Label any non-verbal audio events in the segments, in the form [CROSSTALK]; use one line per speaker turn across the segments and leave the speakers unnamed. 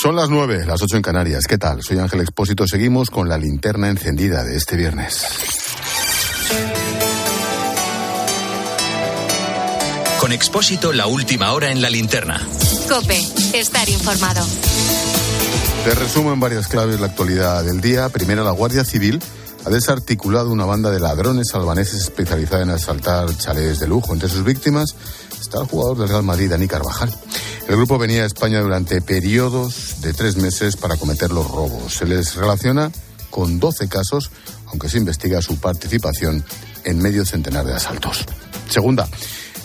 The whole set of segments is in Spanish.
Son las nueve, las ocho en Canarias. ¿Qué tal? Soy Ángel Expósito. Seguimos con la linterna encendida de este viernes.
Con Expósito, la última hora en la linterna.
Cope, estar informado.
Te resumo en varias claves la actualidad del día. Primero, la Guardia Civil ha desarticulado una banda de ladrones albaneses especializada en asaltar chalés de lujo. Entre sus víctimas está el jugador del Real Madrid, Dani Carvajal. El grupo venía a España durante periodos de tres meses para cometer los robos. Se les relaciona con 12 casos, aunque se investiga su participación en medio centenar de asaltos. Segunda,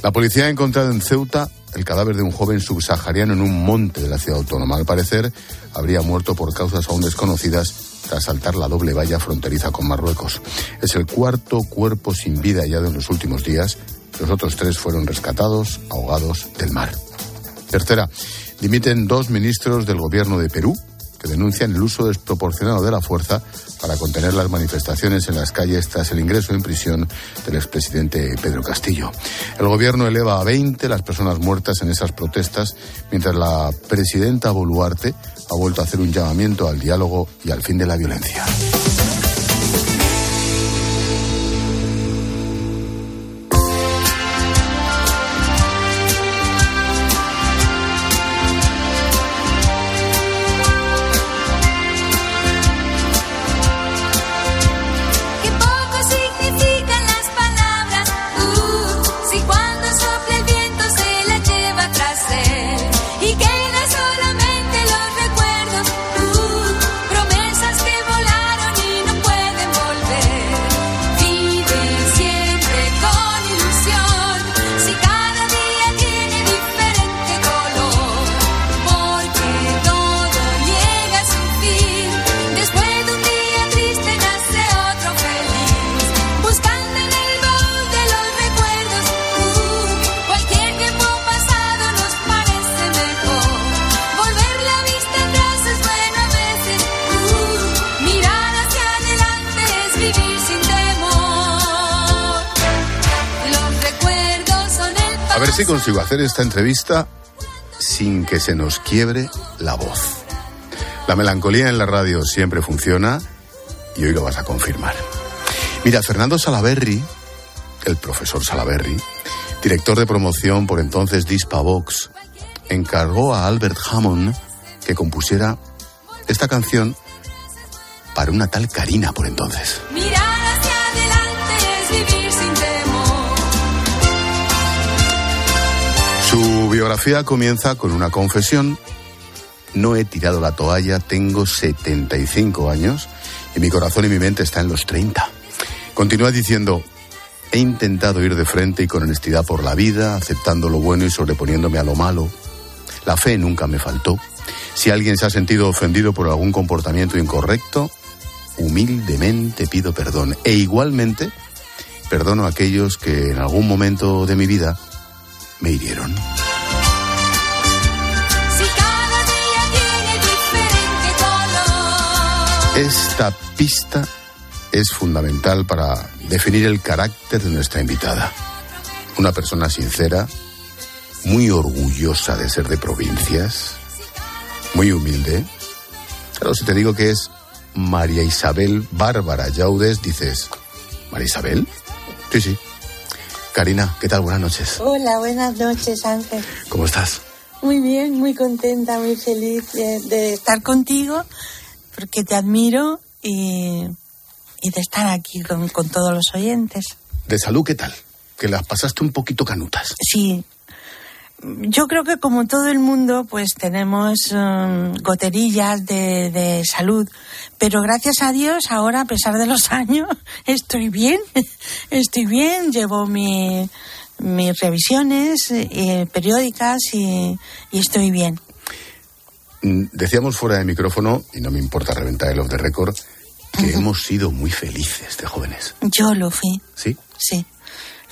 la policía ha encontrado en Ceuta el cadáver de un joven subsahariano en un monte de la ciudad autónoma. Al parecer, habría muerto por causas aún desconocidas tras saltar la doble valla fronteriza con Marruecos. Es el cuarto cuerpo sin vida hallado en los últimos días. Los otros tres fueron rescatados, ahogados del mar. Tercera, dimiten dos ministros del gobierno de Perú que denuncian el uso desproporcionado de la fuerza para contener las manifestaciones en las calles tras el ingreso en prisión del expresidente Pedro Castillo. El gobierno eleva a 20 las personas muertas en esas protestas, mientras la presidenta Boluarte ha vuelto a hacer un llamamiento al diálogo y al fin de la violencia. Consigo hacer esta entrevista sin que se nos quiebre la voz. La melancolía en la radio siempre funciona y hoy lo vas a confirmar. Mira, Fernando Salaberry, el profesor Salaberry, director de promoción por entonces Dispavox, encargó a Albert Hammond que compusiera esta canción para una tal Karina por entonces. Biografía comienza con una confesión. No he tirado la toalla, tengo 75 años y mi corazón y mi mente están en los 30. Continúa diciendo, he intentado ir de frente y con honestidad por la vida, aceptando lo bueno y sobreponiéndome a lo malo. La fe nunca me faltó. Si alguien se ha sentido ofendido por algún comportamiento incorrecto, humildemente pido perdón. E igualmente perdono a aquellos que en algún momento de mi vida me hirieron. Esta pista es fundamental para definir el carácter de nuestra invitada. Una persona sincera, muy orgullosa de ser de provincias, muy humilde. Claro, si te digo que es María Isabel Bárbara Yaudes, dices, ¿María Isabel? Sí, sí, Karina, ¿qué tal? Buenas noches.
Hola, buenas noches, Ángel.
¿Cómo estás?
Muy bien, muy contenta, muy feliz de, estar contigo, porque te admiro y, de estar aquí con, con todos los oyentes.
¿De salud qué tal? Que las pasaste un poquito canutas.
Sí, yo creo que como todo el mundo, pues tenemos um, goterillas de, salud, pero gracias a Dios ahora, a pesar de los [LAUGHS] años, estoy bien, estoy bien, llevo mi, mis revisiones eh, periódicas y, estoy bien.
Mm, decíamos fuera de micrófono, y no me importa reventar el off the record, que hemos sido muy felices de jóvenes.
Yo lo fui.
¿Sí?
Sí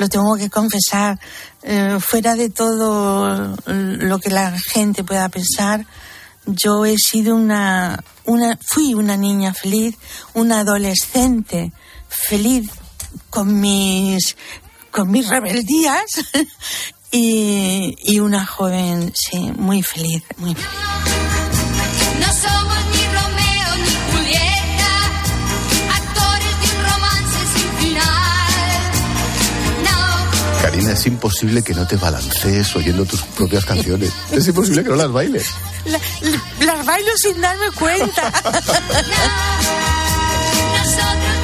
lo tengo que confesar, eh, fuera de todo lo que la gente pueda pensar, yo he sido una, una, fui una niña feliz, una adolescente feliz con mis, con mis rebeldías [LAUGHS] y, una joven, sí, muy feliz, muy Romeo ni Julieta, actores sin final.
Karina, es imposible que no te balancees oyendo tus propias canciones. [LAUGHS] Es imposible que no las bailes.
Las bailo sin darme cuenta. [LAUGHS]
no, nosotros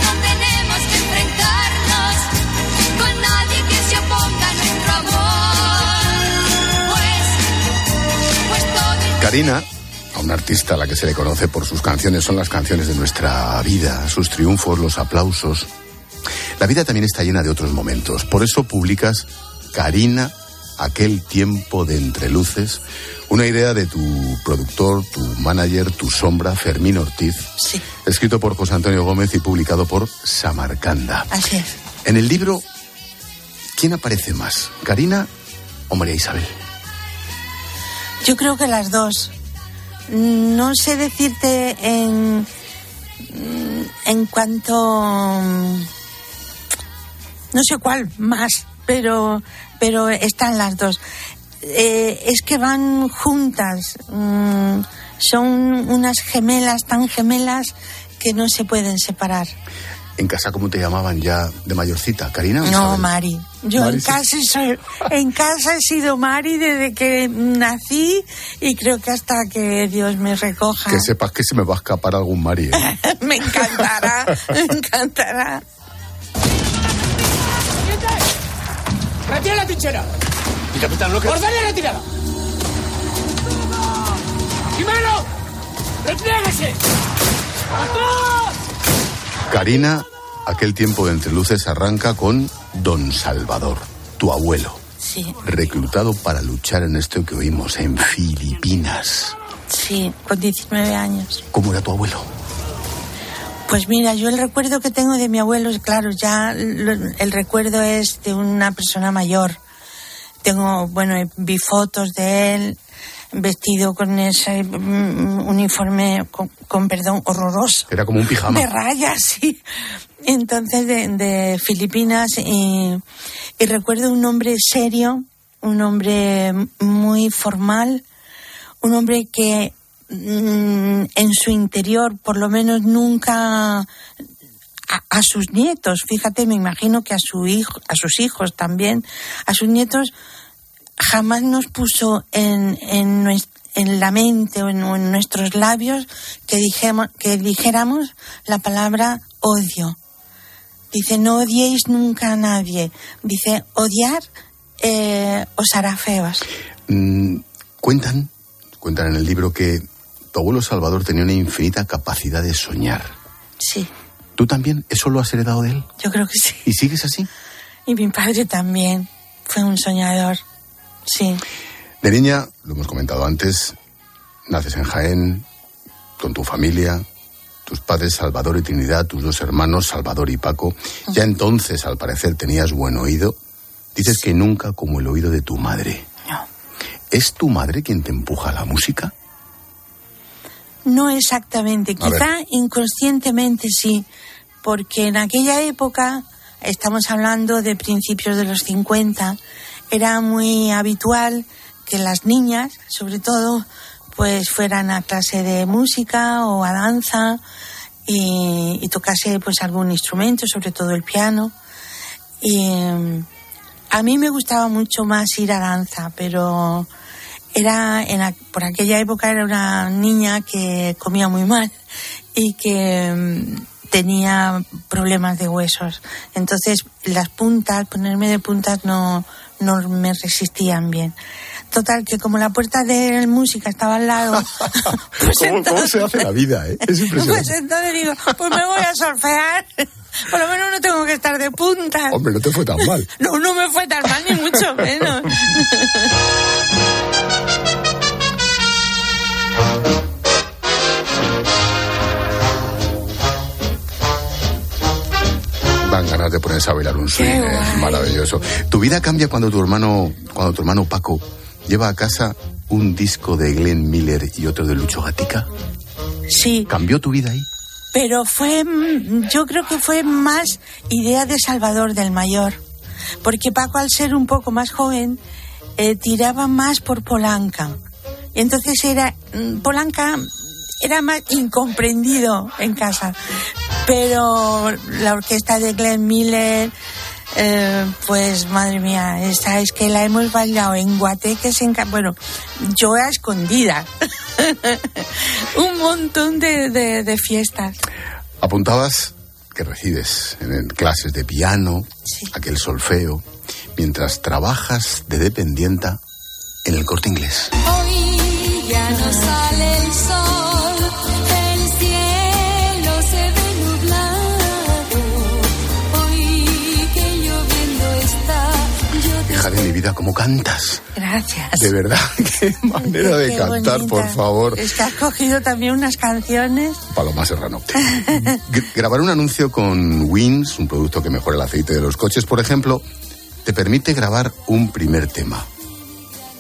Karina, a una artista a la que se le conoce por sus canciones, son las canciones de nuestra vida, sus triunfos, los aplausos. La vida también está llena de otros momentos. Por eso publicas Karina, aquel tiempo de entreluces, una idea de tu productor, tu manager, tu sombra, Fermín Ortiz,
Sí,
escrito por José Antonio Gómez y publicado por Samarcanda.
así es.
En el libro, ¿quién aparece más? ¿Karina o María Isabel?
Yo creo que las dos. No sé decirte en en cuanto no sé cuál más, pero pero están las dos. Eh, es que van juntas. mm, son unas gemelas tan gemelas que no se pueden separar.
¿En casa cómo te llamaban ya de mayorcita? ¿Karina o
No,
Isabel?
Mari. Yo
Mari,
en,
sí.
casa soy- en casa he sido Mari desde que nací y creo que hasta que Dios me recoja.
Que sepas que se me va a escapar algún Mari. ¿eh? [LAUGHS]
me encantará, me encantará.
¡Retira la trinchera!
Y capitán, lo que...
¡Ordene retirada! ¡Jimeno! ¡Repliéguese! ¡Atrás!
Karina, aquel tiempo de entreluces arranca con Don Salvador, tu abuelo,
Sí,
reclutado para luchar en esto que oímos en Filipinas.
sí, con 19 años.
¿Cómo era tu abuelo?
Pues mira, yo el recuerdo que tengo de mi abuelo, claro, ya lo- el recuerdo es de una persona mayor. Tengo, bueno, vi fotos de él vestido con ese mm, uniforme, con, con perdón, horroroso.
Era como un pijama.
De rayas, [LAUGHS] sí. Entonces, de, de Filipinas, y, y recuerdo un hombre serio, un hombre muy formal, un hombre que mm, en su interior, por lo menos nunca a, a sus nietos, fíjate, me imagino que a su hijo, a sus hijos también, a sus nietos jamás nos puso en, en, en la mente o en, nuestros labios que, dijemos, que dijéramos la palabra odio. Dice, no odiéis nunca a nadie. Dice, odiar eh, os hará feos.
Mm, cuentan, cuentan en el libro que tu abuelo Salvador tenía una infinita capacidad de soñar.
Sí,
¿Tú también? ¿Eso lo has heredado de él?
yo creo que sí.
¿Y sigues así?
Y mi padre también fue un soñador. Sí,
De niña, lo hemos comentado antes, naces en Jaén, con tu familia, tus padres Salvador y Trinidad, tus dos hermanos Salvador y Paco. Ya entonces, al parecer, tenías buen oído. Dices que nunca como el oído de tu madre.
no.
¿Es tu madre quien te empuja a la música?
No exactamente,
A ver.
quizá inconscientemente sí, porque en aquella época, estamos hablando de principios de los 50, era muy habitual que las niñas, sobre todo, pues fueran a clase de música o a danza y, tocase pues algún instrumento, sobre todo el piano. Y em, a mí me gustaba mucho más ir a danza, pero era en por aquella época era una niña que comía muy mal y que mm, tenía problemas de huesos. Entonces las puntas, ponerme de puntas no, no me resistían bien. Total, que como la puerta de música estaba al lado, [LAUGHS] pues
¿Cómo, cómo se hace la vida, eh? Es [LAUGHS]
pues
impresionante.
entonces digo, pues me voy a solfear. [LAUGHS] Por lo menos no tengo que estar de puntas.
Hombre, no te fue tan mal.
No, no me fue tan mal, ni mucho menos.
Ganas de ponerse a bailar un swing, maravilloso. Tu vida cambia cuando tu hermano, cuando tu hermano Paco lleva a casa un disco de Glenn Miller y otro de Lucho Gatica.
Sí,
¿Cambió tu vida ahí?
pero fue, mm, yo creo que fue más idea de Salvador del Mayor. Porque Paco, al ser un poco más joven, eh, tiraba más por Polanca. Entonces era, mm, Polanca era más incomprendido en casa. Pero la orquesta de Glenn Miller, Eh, pues madre mía, esta es que la hemos bailado en Guateques, en bueno, yo a escondida. [LAUGHS] Un montón de, de- de fiestas.
Apuntabas que recibes en clases de piano,
Sí.
aquel solfeo, mientras trabajas de dependienta en el corte inglés.
Hoy ya no sale
vida, ¿cómo cantas?
Gracias.
De verdad, [LAUGHS] qué manera de
Qué
cantar,
bonita.
por favor.
Es que has cogido también unas canciones.
Paloma Serrano. Grabar un anuncio con Wins, un producto que mejora el aceite de los coches, por ejemplo, te permite grabar un primer tema.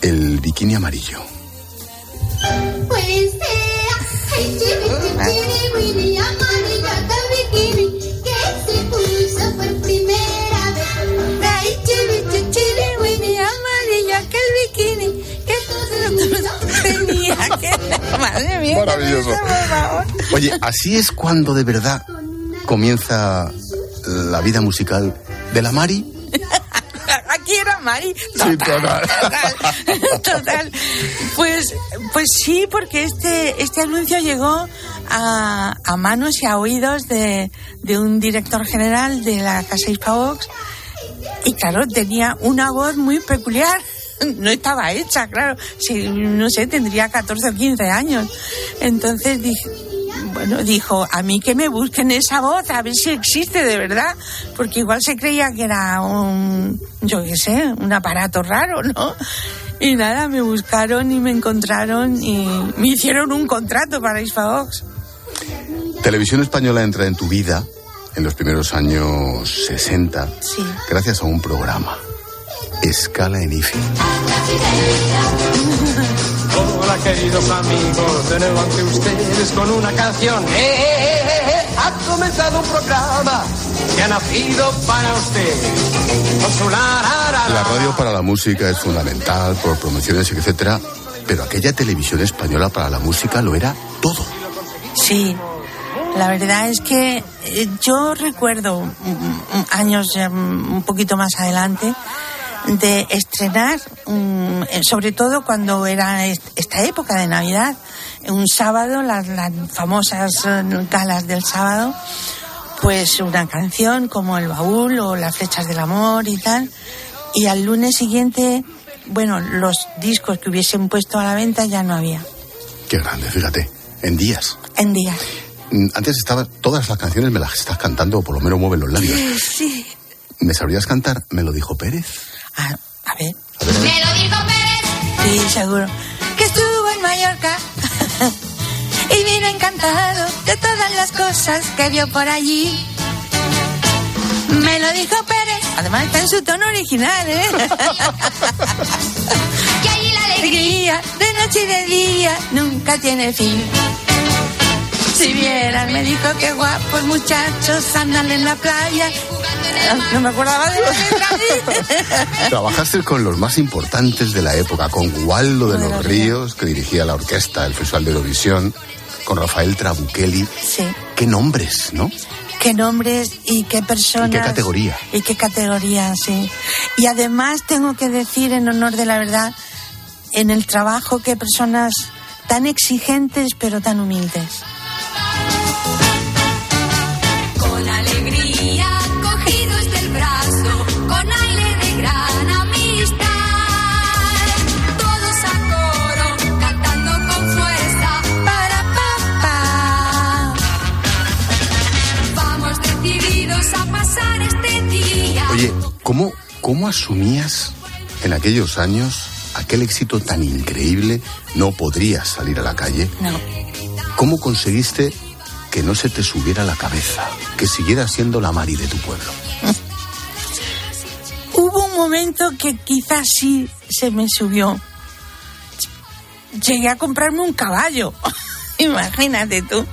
El bikini amarillo.
Puede ser, [LAUGHS]
Madre mía.
Maravilloso. Oye, así es cuando de verdad comienza la vida musical de la Mari. [LAUGHS]
Aquí era Mari.
Sí, total.
Total. Total. Pues, pues sí, porque este, este anuncio llegó a, a manos y a oídos de, de un director general de la Casa Hispavox. Y claro, tenía una voz muy peculiar. No estaba hecha, claro. Sí, no sé, tendría 14 o 15 años. Entonces dije, bueno, dijo, a mí que me busquen esa voz, a ver si existe de verdad, porque igual se creía que era un, yo qué sé, un aparato raro, ¿no? Y nada, me buscaron y me encontraron y me hicieron un contrato para Isfaox.
Televisión Española entra en tu vida en los primeros años 60
Sí.
gracias a un programa. Escala en IFE.
Hola queridos amigos, de nuevo ante ustedes con una canción. ¡Eh, eh, eh, eh, eh! Ha comenzado un programa que ha nacido para usted. Con su la, la, la,
La radio para la música es fundamental por promociones, etcétera, pero aquella televisión española para la música lo era todo.
Sí, la verdad es que eh, yo recuerdo mm, mm, años ya, mm, un poquito más adelante de estrenar, mm, eh, sobre todo cuando era est- esta época de Navidad, un sábado, las, las famosas eh, galas del sábado, pues una canción como El Baúl o Las Flechas del Amor y tal, y al lunes siguiente, bueno, los discos que hubiesen puesto a la venta ya no había,
Qué grande, fíjate, en días.
en días.
Mm, Antes estaba, todas las canciones me las estás cantando, o por lo menos mueven los labios.
Sí.
¿Me sabrías cantar? Me lo dijo Pérez.
A, a ver.
Me lo dijo Pérez.
Sí, seguro. Que estuvo en Mallorca [LAUGHS] y vino encantado de todas las cosas que vio por allí. Me lo dijo Pérez. Además está en su tono original, ¿eh? [LAUGHS]
Y allí la. Alegría
de noche y de día nunca tiene fin. Si vieran, me dijo que guapos muchachos andan en la playa. No me acordaba de letra. [LAUGHS]
Trabajaste con los más importantes de la época, con Waldo de los Ríos, que dirigía la orquesta del Festival de Eurovisión, con Rafael Trabuchelli.
Sí.
Qué nombres, ¿no?
qué nombres y qué personas.
¿Y qué categoría?
Y qué categoría, sí. Y además tengo que decir, en honor de la verdad, en el trabajo, qué personas tan exigentes pero tan humildes.
¿Cómo, ¿cómo asumías en aquellos años aquel éxito tan increíble? No podrías salir a la calle.
No.
¿Cómo conseguiste que no se te subiera la cabeza? Que siguieras siendo la Mari de tu pueblo. [LAUGHS]
Hubo un momento que quizás sí se me subió. Llegué a comprarme un caballo. [LAUGHS] Imagínate tú.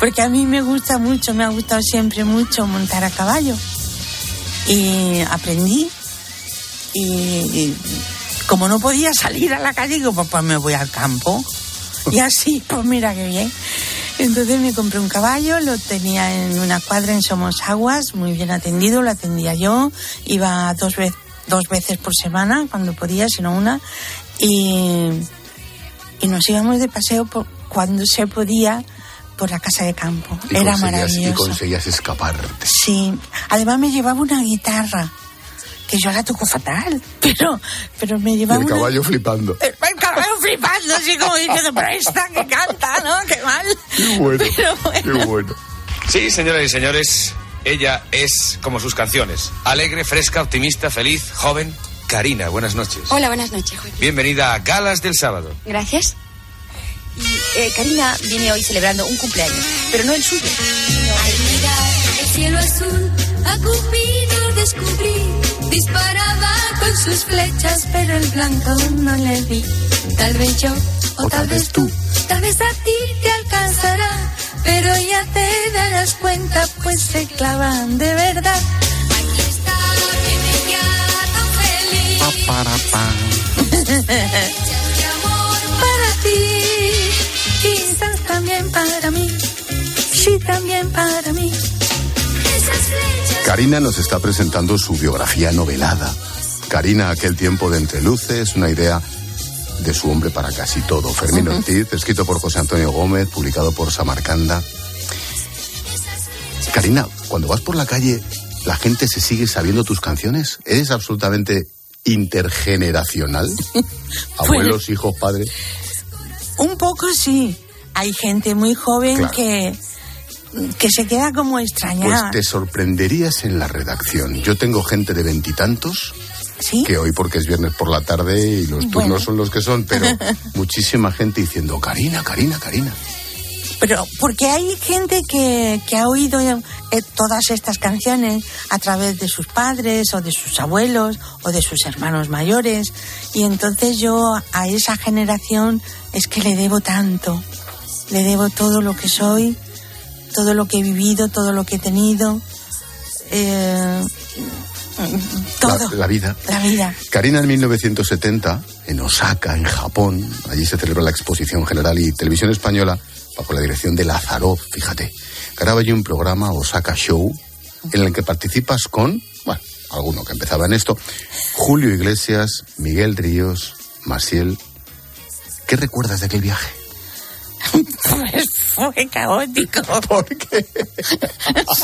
Porque a mí me gusta mucho, me ha gustado siempre mucho montar a caballo. Y aprendí. Y como no podía salir a la calle, digo, pues, pues me voy al campo. Y así, [LAUGHS] pues mira qué bien. Entonces me compré un caballo, lo tenía en una cuadra en Somos Aguas, muy bien atendido, lo atendía yo, iba dos, vez- dos veces por semana, cuando podía, sino una, y, y nos íbamos de paseo por, cuando se podía por la casa de campo.
Y
Era
conseguías- Y
maravilloso.
conseguías escaparte.
Sí, además me llevaba una guitarra, que yo la toco fatal, [LAUGHS] pero, pero me
Y
llevaba
el
una...
caballo flipando. [LAUGHS]
El el caballo flipando, así como diciendo, pero esta que canta, ¿no? Qué mal.
Qué bueno. [LAUGHS]
Pero bueno.
Qué bueno.
Sí, señoras y señores, ella es como sus canciones. Alegre, fresca, optimista, feliz, joven. Karina, buenas noches.
Hola, buenas noches, Juan.
Bienvenida a Galas del Sábado.
Gracias. Y eh, Karina viene hoy celebrando un cumpleaños, pero no el suyo.
Al mirar el cielo azul, a Cupido descubrí. Disparaba con sus flechas, pero el blanco no le vi. Tal vez yo, o, tal vez tú, tal vez a ti te alcanzará. Pero ya te darás cuenta, pues se clavan de verdad. Aquí está, viene ya tan feliz.
Pa, para, pa. [LAUGHS]
Para ti, quizás también para mí, sí también para mí. Esas flechas.
Karina nos está presentando su biografía novelada. Karina, aquel tiempo de entreluces, una idea de su hombre para casi todo. Fermín Ortiz, escrito por José Antonio Gómez, publicado por Samarcanda. Karina, cuando vas por la calle, ¿la gente se sigue sabiendo tus canciones? ¿Eres absolutamente intergeneracional? [LAUGHS] Abuelos, hijos, padres.
Un poco sí. Hay gente muy joven
Claro.
que, que se queda como
Pues
extrañada.
te sorprenderías en la redacción. Yo tengo gente de veintitantos
¿Sí?
que hoy porque es viernes por la tarde y los turnos
Bueno.
son los que son, pero [LAUGHS] muchísima gente diciendo, Karina, Karina, Karina.
Pero porque hay gente que, que ha oído eh, todas estas canciones a través de sus padres o de sus abuelos o de sus hermanos mayores y entonces yo a esa generación es que le debo tanto, le debo todo lo que soy, todo lo que he vivido, todo lo que he tenido, eh, todo,
La, la vida.
la vida.
Karina en 1970, en Osaka, en Japón, allí se celebra la exposición general y televisión española, bajo la dirección de Lazaroff, fíjate, graba allí un programa, Osaka Show, en el que participas con, bueno, alguno que empezaba en esto, Julio Iglesias, Miguel Ríos, Maciel. ¿Qué recuerdas de aquel viaje?
Pues fue caótico.
¿Por qué?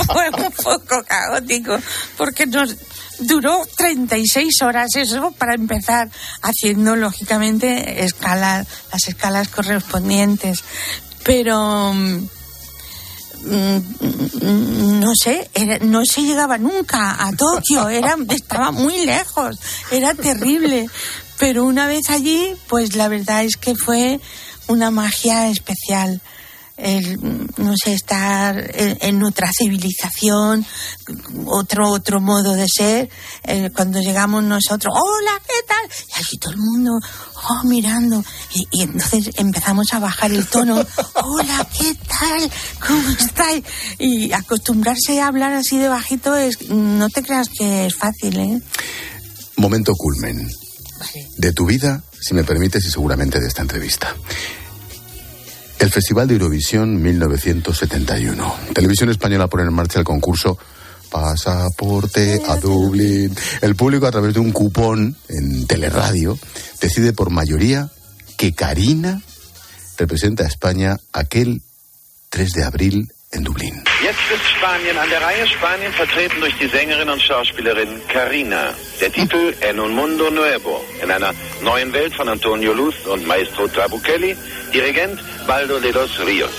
fue un poco caótico porque nos duró 36 horas eso para empezar haciendo lógicamente escalas las escalas correspondientes pero mm, mm, no sé era- no se llegaba nunca a Tokio era estaba muy lejos era terrible. Pero una vez allí pues la verdad es que fue una magia especial el, no sé, estar en, en otra civilización, otro otro modo de ser. Eh, cuando llegamos nosotros, hola, ¿qué tal? Y allí todo el mundo, oh, mirando. Y, y entonces empezamos a bajar el tono, [LAUGHS] hola, ¿qué tal? ¿Cómo estáis? Y acostumbrarse a hablar así de bajito es, no te creas que es fácil, ¿eh?
Momento culmen
Vale.
de tu vida, si me permites, y seguramente de esta entrevista. El Festival de Eurovisión 1971. Televisión Española pone en marcha el concurso Pasaporte a Dublín. El público, a través de un cupón en teleradio, decide por mayoría que Karina representa a España aquel 3 de abril en Dublín.
Jetzt ist Spanien an der Reihe. Spanien vertreten durch die Sängerin und Schauspielerin Carina. Der Titel En un mundo nuevo. In einer neuen Welt von Antonio Luz und Maestro Trabuchelli. Dirigent Baldo de los Ríos.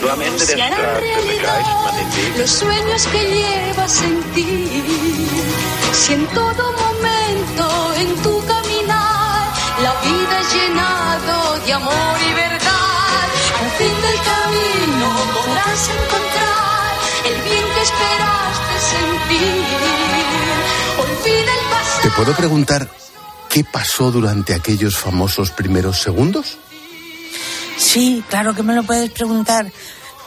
Nur am Ende der Straße begreift man den Weg.
los sueños que llevas en ti. Si en todo momento en tu caminar la vida es llenado de amor y verdad, encontrar el bien que esperaste sentir. Olvida el pasado.
¿Te puedo preguntar qué pasó durante aquellos famosos primeros segundos?
Sí, claro que me lo puedes preguntar.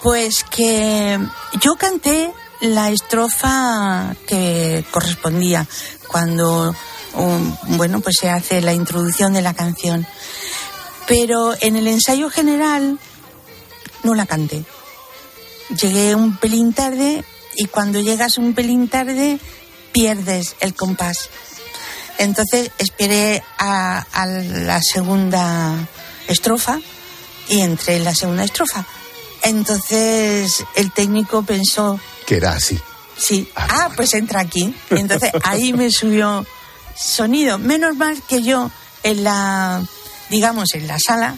Pues que yo canté la estrofa que correspondía cuando, um, bueno, pues se hace la introducción de la canción. Pero en el ensayo general no la canté. Llegué un pelín tarde y cuando llegas un pelín tarde pierdes el compás. Entonces esperé a, a la segunda estrofa y entré en la segunda estrofa. Entonces el técnico pensó,
Que era así.
sí, ah, pues entra aquí. Y entonces ahí me subió sonido. Menos mal que yo en la, digamos, en la sala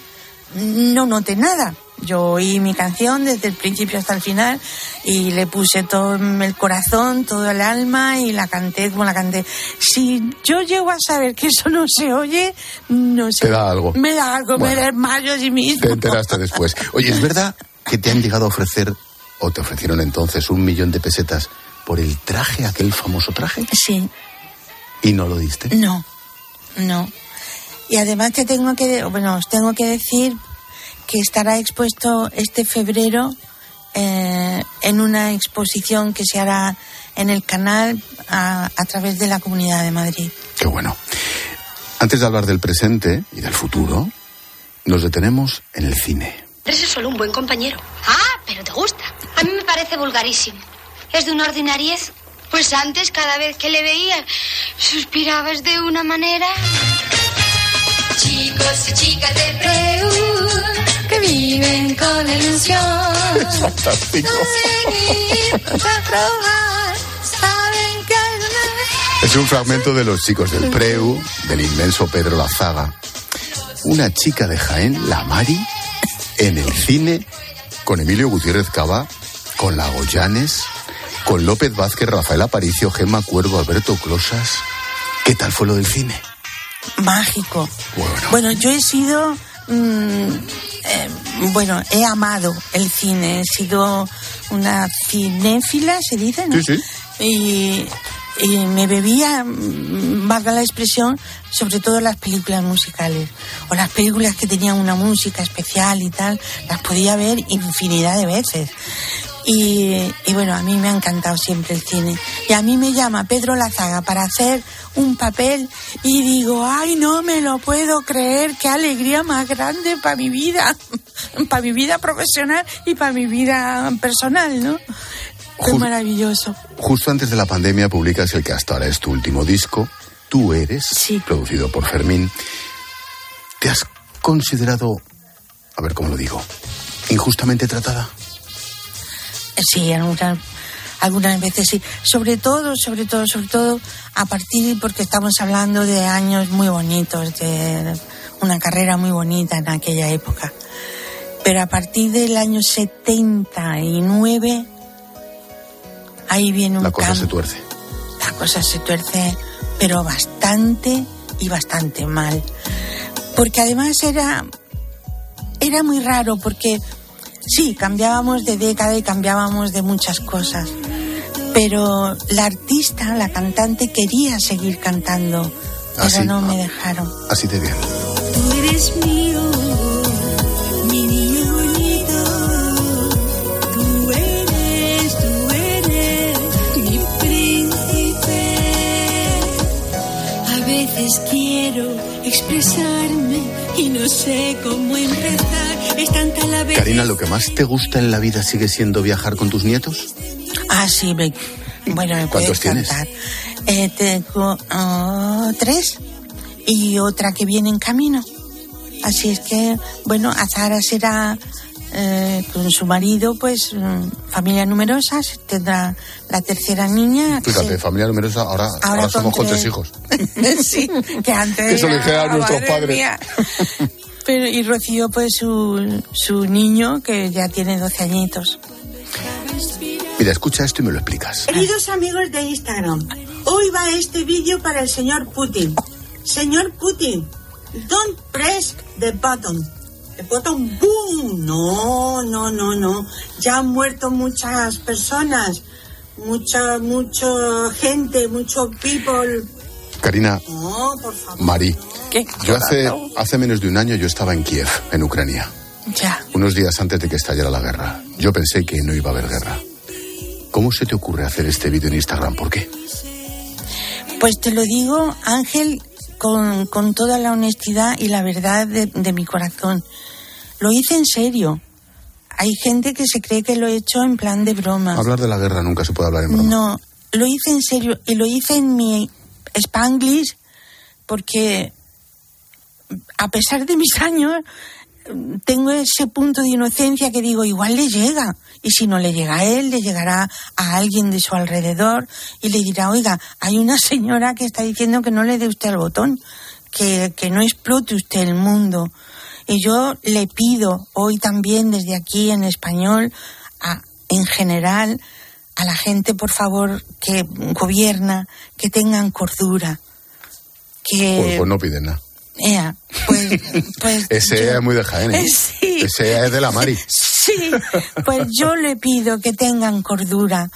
no noté nada. Yo oí mi canción desde el principio hasta el final y le puse todo el corazón, todo el alma y la canté como la canté. Si yo llego a saber que eso no se oye, no sé.
Te da algo.
Me da algo,
Bueno.
me desmayo a sí mismo.
Te enteraste después. Oye, ¿es verdad que te han llegado a ofrecer, o te ofrecieron entonces, un millón de pesetas por el traje, aquel famoso traje?
Sí.
¿Y no lo diste?
No, no. Y además te tengo que, bueno, os tengo que decir que estará expuesto este febrero eh, en una exposición que se hará en el canal a, a través de la Comunidad de Madrid.
Qué bueno. Antes de hablar del presente y del futuro, nos detenemos en el cine.
Eres solo un buen compañero. Ah, pero te gusta. A mí me parece vulgarísimo. Es de una ordinariez. Pues antes, cada vez que le veía, suspirabas de una manera. Chicos y chicas de Preu que viven con ilusión. [LAUGHS]
Fantástico.
Seguir para probar, saben que alguna vez.
Es un fragmento de Los chicos del Preu, del inmenso Pedro Lazaga. Una chica de Jaén, la Mari, en el cine, con Emilio Gutiérrez Cava, con la Goyanes, con López Vázquez, Rafael Aparicio, Gemma Cuervo, Alberto Closas. ¿Qué tal fue lo del cine?
Mágico. Bueno, yo he sido, mm, eh, bueno, he amado el cine, he sido una cinéfila, se dice, ¿no?
Sí, sí.
Y, y me bebía, mm, valga la expresión, sobre todo las películas musicales o las películas que tenían una música especial y tal, las podía ver infinidad de veces. Y, y bueno, a mí me ha encantado siempre el cine. Y a mí me llama Pedro Lazaga para hacer un papel y digo, ay, no me lo puedo creer, qué alegría más grande para mi vida, [LAUGHS] para mi vida profesional y para mi vida personal, ¿no? Qué
Ju-
maravilloso.
Justo antes de la pandemia publicas el que hasta ahora es tu último disco, Tú eres, producido por Fermín. ¿Te has considerado, a ver cómo lo digo, injustamente tratada?
Sí, algunas, algunas veces sí. Sobre todo, sobre todo, sobre todo, a partir, porque estamos hablando de años muy bonitos, de una carrera muy bonita en aquella época. Pero a partir del año 79, ahí viene un
La cosa
cambio.
se tuerce.
La cosa se tuerce, pero bastante y bastante mal. Porque además era, era muy raro, porque sí, cambiábamos de década y cambiábamos de muchas cosas. Pero la artista, la cantante, quería seguir cantando, pero
Así.
no me dejaron.
Así de bien.
Tú eres mío, mi niño bonito. Tú eres, tú eres mi príncipe. A veces quiero expresarme y no sé cómo empezar. Es tanta la vez.
Karina, ¿lo que más te gusta en la vida sigue siendo viajar con tus nietos?
Ah, sí, me- bueno, me
¿Cuántos tienes?
Eh, tengo ah, tres y otra que viene en camino. Así es que, bueno, Azara será eh, con su marido, pues, mm, familia numerosa, tendrá la tercera niña.
Fíjate, familia numerosa, ahora, ahora, somos con
tres.
hijos. [LAUGHS]
sí, que antes.
Eso le dijeron a nuestros padres. [LAUGHS]
Pero, y Rocío, pues, su, su niño, que ya tiene 12 añitos.
Mira, escucha esto y me lo explicas.
Queridos amigos de Instagram, hoy va este vídeo para el señor Putin. Señor Putin, don't press the button. The button boom. No, no, no, no. Ya han muerto muchas personas, mucha, mucha gente, mucho people.
Karina,
No, por favor.
Mari,
¿Qué?
yo hace, hace menos de un año yo estaba en Kiev, en Ucrania,
Ya.
unos días antes de que estallara la guerra. Yo pensé que no iba a haber guerra. ¿Cómo se te ocurre hacer este vídeo en Instagram? ¿Por qué?
Pues te lo digo, Ángel, con, con toda la honestidad y la verdad de, de mi corazón. Lo hice en serio. hay gente que se cree que lo he hecho en plan de broma.
Hablar de la guerra nunca se puede hablar en broma.
No, lo hice en serio y lo hice en mi Spanglish porque a pesar de mis años tengo ese punto de inocencia que digo, igual le llega. Y si no le llega a él, le llegará a alguien de su alrededor y le dirá, oiga, hay una señora que está diciendo que no le dé usted el botón, que, que no explote usted el mundo. Y yo le pido hoy también desde aquí en español, a, en general, a la gente, por favor, que gobierna, que tengan cordura. Que,
Pues, pues no piden nada.
Ea, pues, [LAUGHS] pues
Ese
yo-
es muy de Jaén. ¿eh? [LAUGHS]
Sí.
Ese es de la Mari.
Sí, pues yo le pido que tengan cordura,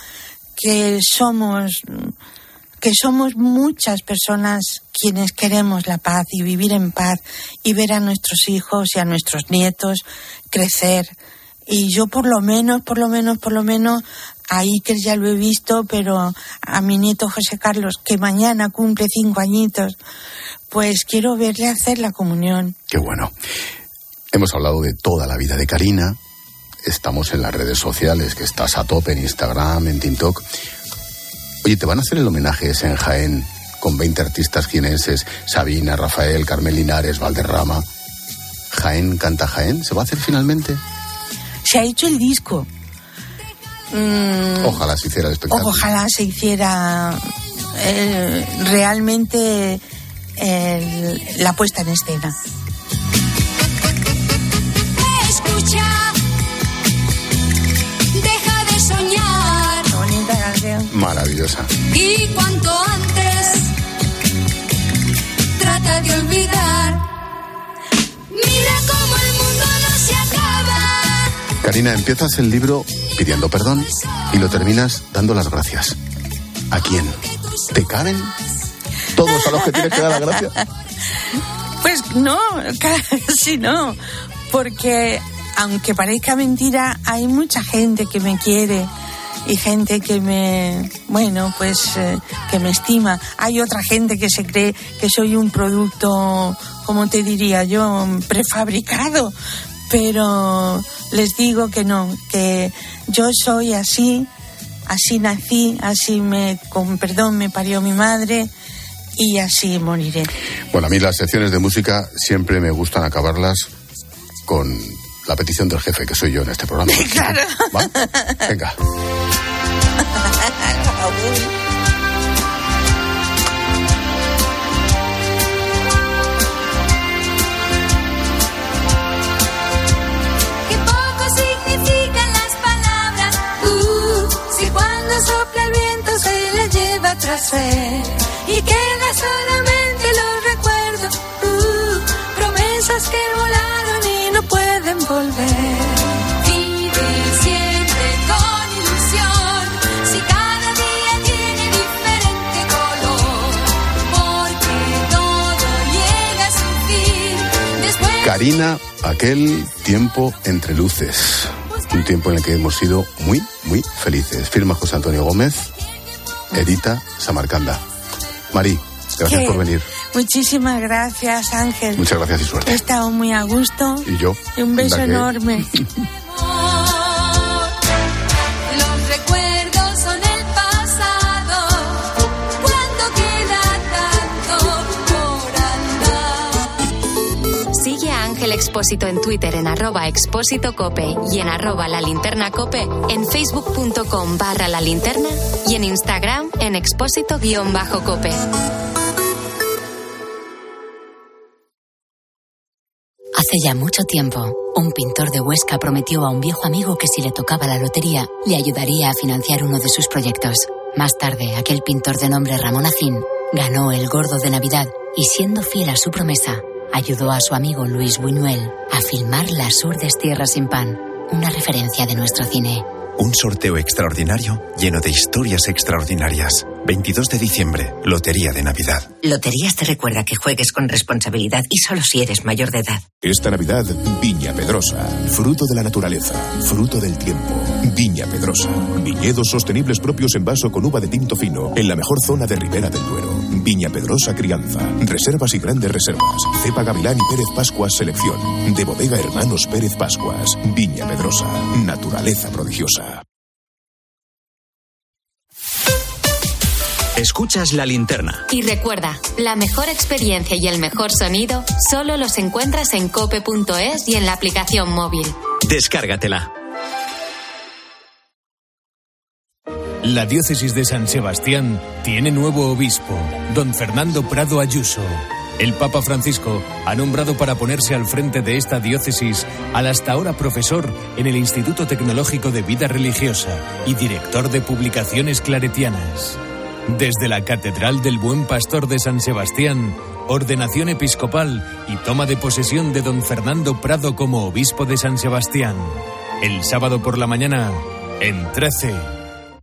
que somos que somos muchas personas quienes queremos la paz y vivir en paz y ver a nuestros hijos y a nuestros nietos crecer. Y yo por lo menos, por lo menos, por lo menos, a Iker ya lo he visto, pero a mi nieto José Carlos, que mañana cumple cinco añitos, pues quiero verle hacer la comunión.
Qué bueno. Hemos hablado de toda la vida de Karina. Estamos en las redes sociales, que estás a tope en Instagram, en TikTok. Oye, ¿te van a hacer el homenaje ese en Jaén con 20 artistas jienenses? Sabina, Rafael, Carmen Linares, Valderrama. Jaén canta Jaén. ¿Se va a hacer finalmente?
Se ha hecho el disco. Mm,
Ojalá se hiciera el espectáculo.
Ojalá se hiciera eh, realmente el- la puesta en escena.
Escucha, deja de soñar
Bonita canción.
Maravillosa.
y cuanto antes trata de olvidar. Mira cómo el mundo no se acaba.
Karina, empiezas el libro pidiendo perdón y lo terminas dando las gracias. ¿A quién? ¿Te caben todos a los que tienes que dar las gracias? [LAUGHS]
Pues no, casi no, porque aunque parezca mentira, hay mucha gente que me quiere y gente que me, bueno, pues eh, que me estima. Hay otra gente que se cree que soy un producto, como te diría yo, prefabricado, pero les digo que no, que yo soy así, así nací, así me, con perdón, me parió mi madre y así moriré.
Bueno, a mí las secciones de música siempre me gustan acabarlas con la petición del jefe, que soy yo en este programa. [LAUGHS]
Claro.
¿Va? Venga. [LAUGHS]
tras él. Y queda solamente los recuerdos. Uh, promesas que volaron y no pueden volver.
Karina, aquel tiempo entre luces. Un tiempo en el que hemos sido muy, muy felices. Firma José Antonio Gómez, edita Samarcanda. Mari, gracias
¿Qué?
por venir.
Muchísimas gracias, Ángel.
Muchas gracias y
He
suerte.
estado muy a gusto.
Y yo.
Y un beso enorme. [LAUGHS]
En Twitter en arroba expósito cope y en arroba la linterna cope, en facebook.com barra la linterna y en Instagram en expósito guion bajo cope.
Hace ya mucho tiempo, un pintor de Huesca prometió a un viejo amigo que si le tocaba la lotería, le ayudaría a financiar uno de sus proyectos. Más tarde, aquel pintor de nombre Ramón Acín ganó el gordo de Navidad y siendo fiel a su promesa, ayudó a su amigo Luis Buñuel a filmar Las Urdes Tierras sin Pan, una referencia de nuestro cine.
Un sorteo extraordinario lleno de historias extraordinarias. 22 de diciembre, Lotería de Navidad.
Loterías te recuerda que juegues con responsabilidad y solo si eres mayor de edad.
Esta Navidad, Viña Pedrosa. Fruto de la naturaleza, fruto del tiempo. Viña Pedrosa. Viñedos sostenibles propios en vaso con uva de tinto fino, en la mejor zona de Ribera del Duero. Viña Pedrosa Crianza. Reservas y grandes reservas. Cepa Gavilán y Pérez Pascuas Selección. De bodega Hermanos Pérez Pascuas. Viña Pedrosa. Naturaleza prodigiosa.
Escuchas la linterna.
Y recuerda, la mejor experiencia y el mejor sonido solo los encuentras en cope.es y en la aplicación móvil.
Descárgatela.
La diócesis de San Sebastián tiene nuevo obispo, don Fernando Prado Ayuso. El Papa Francisco ha nombrado para ponerse al frente de esta diócesis al hasta ahora profesor en el Instituto Tecnológico de Vida Religiosa y director de publicaciones claretianas. Desde la Catedral del Buen Pastor de San Sebastián, ordenación episcopal y toma de posesión de don Fernando Prado como obispo de San Sebastián. El sábado por la mañana, en 13.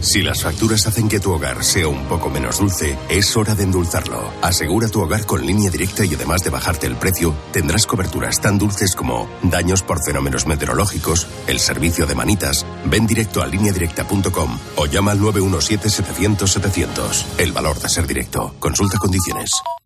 Si las facturas hacen que tu hogar sea un poco menos dulce, es hora de endulzarlo. Asegura tu hogar con línea directa y además de bajarte el precio, tendrás coberturas tan dulces como daños por fenómenos meteorológicos, el servicio de manitas. Ven directo a lineadirecta.com o llama al 917-700-700. El valor de ser directo. Consulta condiciones.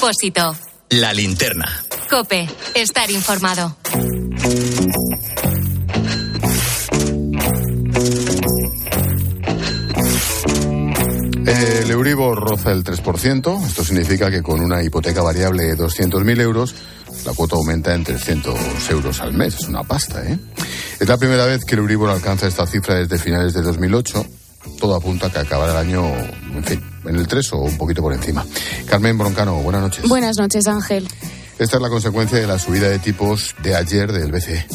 Expósito.
La linterna.
Cope. Estar informado.
El Euribor roza el 3%. Esto significa que con una hipoteca variable de 200.000 euros, la cuota aumenta en 300 euros al mes. Es una pasta, ¿eh? Es la primera vez que el Euribor alcanza esta cifra desde finales de 2008. Todo apunta a que acabará el año, en fin, en el 3 o un poquito por encima. Carmen Broncano, buenas noches.
Buenas noches, Ángel.
Esta es la consecuencia de la subida de tipos de ayer del BCE.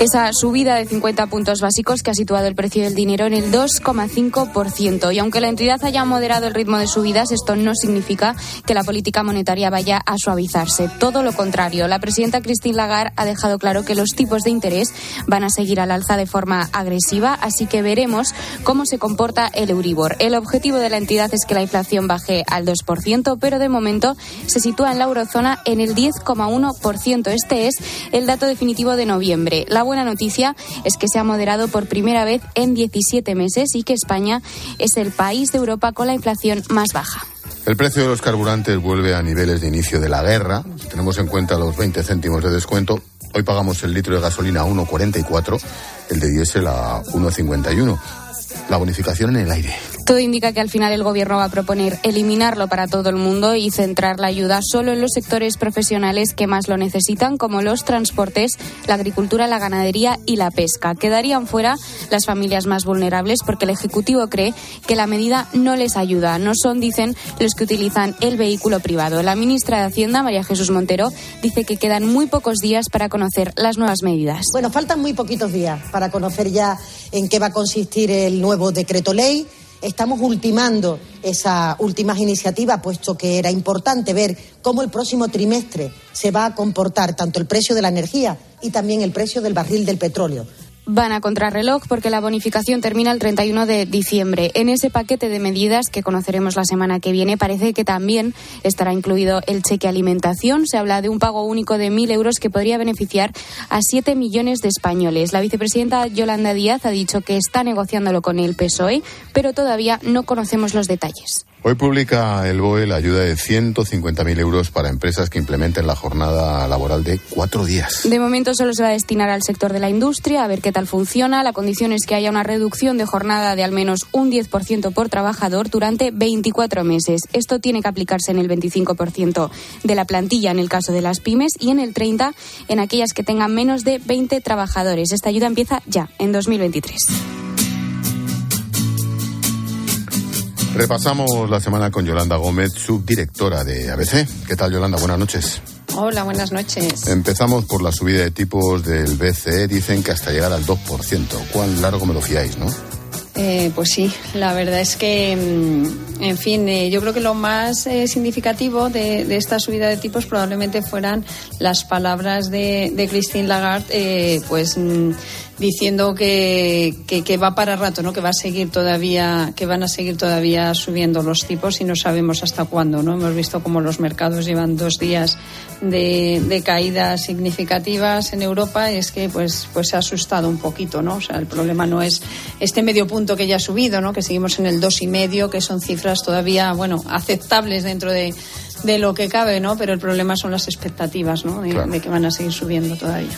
Esa subida de 50 puntos básicos que ha situado el precio del dinero en el 2,5%. Y aunque la entidad haya moderado el ritmo de subidas, esto no significa que la política monetaria vaya a suavizarse. Todo lo contrario. La presidenta Christine Lagarde ha dejado claro que los tipos de interés van a seguir al alza de forma agresiva, así que veremos cómo se comporta el Euribor. El objetivo de la entidad es que la inflación baje al 2%, pero de momento se sitúa en la eurozona en el 10,1%. Este es el dato definitivo de noviembre. La buena noticia es que se ha moderado por primera vez en 17 meses y que España es el país de Europa con la inflación más baja.
El precio de los carburantes vuelve a niveles de inicio de la guerra. Si tenemos en cuenta los 20 céntimos de descuento, hoy pagamos el litro de gasolina a 1,44, el de diésel a 1,51. La bonificación en el aire.
Todo indica que al final el Gobierno va a proponer eliminarlo para todo el mundo y centrar la ayuda solo en los sectores profesionales que más lo necesitan, como los transportes, la agricultura, la ganadería y la pesca. Quedarían fuera las familias más vulnerables porque el Ejecutivo cree que la medida no les ayuda. No son, dicen, los que utilizan el vehículo privado. La ministra de Hacienda, María Jesús Montero, dice que quedan muy pocos días para conocer las nuevas medidas.
Bueno, faltan muy poquitos días para conocer ya en qué va a consistir el nuevo decreto ley. Estamos ultimando esas últimas iniciativas, puesto que era importante ver cómo el próximo trimestre se va a comportar tanto el precio de la energía y también el precio del barril del petróleo.
Van a contrarreloj porque la bonificación termina el 31 de diciembre. En ese paquete de medidas que conoceremos la semana que viene parece que también estará incluido el cheque alimentación. Se habla de un pago único de 1.000 euros que podría beneficiar a 7 millones de españoles. La vicepresidenta Yolanda Díaz ha dicho que está negociándolo con el PSOE, pero todavía no conocemos los detalles.
Hoy publica el BOE la ayuda de 150.000 euros para empresas que implementen la jornada laboral de cuatro días.
De momento solo se va a destinar al sector de la industria, a ver qué tal funciona. La condición es que haya una reducción de jornada de al menos un 10% por trabajador durante 24 meses. Esto tiene que aplicarse en el 25% de la plantilla en el caso de las pymes y en el 30% en aquellas que tengan menos de 20 trabajadores. Esta ayuda empieza ya, en 2023.
Repasamos la semana con Yolanda Gómez, subdirectora de ABC. ¿Qué tal, Yolanda? Buenas noches.
Hola, buenas noches.
Empezamos por la subida de tipos del BCE. Dicen que hasta llegar al 2%. ¿Cuán largo me lo fiáis, no?
Eh, pues sí, la verdad es que, mm, en fin, eh, yo creo que lo más eh, significativo de, de, esta subida de tipos probablemente fueran las palabras de, de Christine Lagarde, eh, pues mm, diciendo que, que, que, va para rato, ¿no? Que va a seguir todavía, que van a seguir todavía subiendo los tipos y no sabemos hasta cuándo, ¿no? Hemos visto como los mercados llevan dos días de, de caídas significativas en Europa y es que pues pues se ha asustado un poquito, ¿no? O sea, el problema no es este medio punto que ya ha subido, ¿no? Que seguimos en el dos y medio, que son cifras todavía, bueno, aceptables dentro de de lo que cabe, ¿no? Pero el problema son las expectativas, ¿no? De, claro. de que van a seguir subiendo todavía.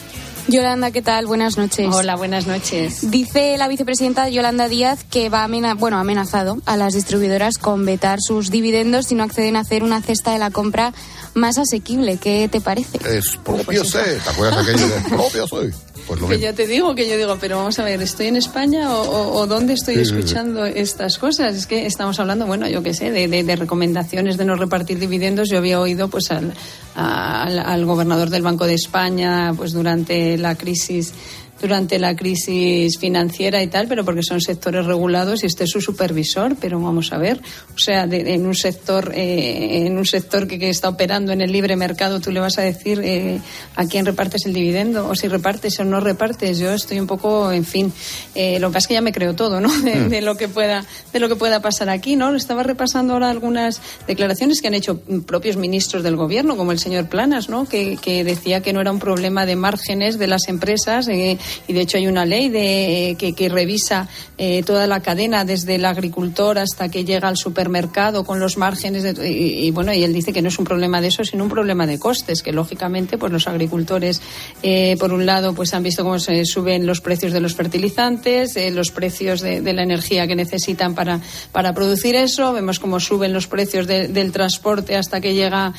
Yolanda, ¿qué tal? Buenas noches.
Hola, buenas noches.
Dice la vicepresidenta Yolanda Díaz que va a bueno, ha amenazado a las distribuidoras con vetar sus dividendos si no acceden a hacer una cesta de la compra más asequible. ¿Qué te parece?
Es propio pues sé. ¿Te acuerdas aquello [LAUGHS] de propio soy?
Pues que ya te digo, que yo digo, pero vamos a ver, ¿estoy en España o, o, o dónde estoy sí, escuchando sí, sí. estas cosas? Es que estamos hablando, bueno, yo qué sé, de, de, de, recomendaciones de no repartir dividendos. Yo había oído pues al, al, al gobernador del Banco de España pues durante la crisis durante la crisis financiera y tal, pero porque son sectores regulados y este es su supervisor, pero vamos a ver, o sea, de, en un sector eh, en un sector que, que, está operando en el libre mercado, tú le vas a decir eh, a quién repartes el dividendo o si repartes o no repartes. Yo estoy un poco, en fin, eh, lo que pasa es que ya me creo todo, ¿no? [LAUGHS] De, mm. de, lo que pueda de lo que pueda pasar aquí, ¿no? Estaba repasando ahora algunas declaraciones que han hecho propios ministros del gobierno, como el señor Planas, ¿no? Que, que decía que no era un problema de márgenes de las empresas eh, y de hecho hay una ley de, que, que revisa eh, toda la cadena desde el agricultor hasta que llega al supermercado con los márgenes de, y, bueno y él dice que no es un problema de eso sino un problema de costes que lógicamente pues los agricultores eh, por un lado pues han visto cómo se suben los precios de los fertilizantes eh, los precios de, la energía que necesitan para para producir eso vemos cómo suben los precios de, del transporte hasta que llega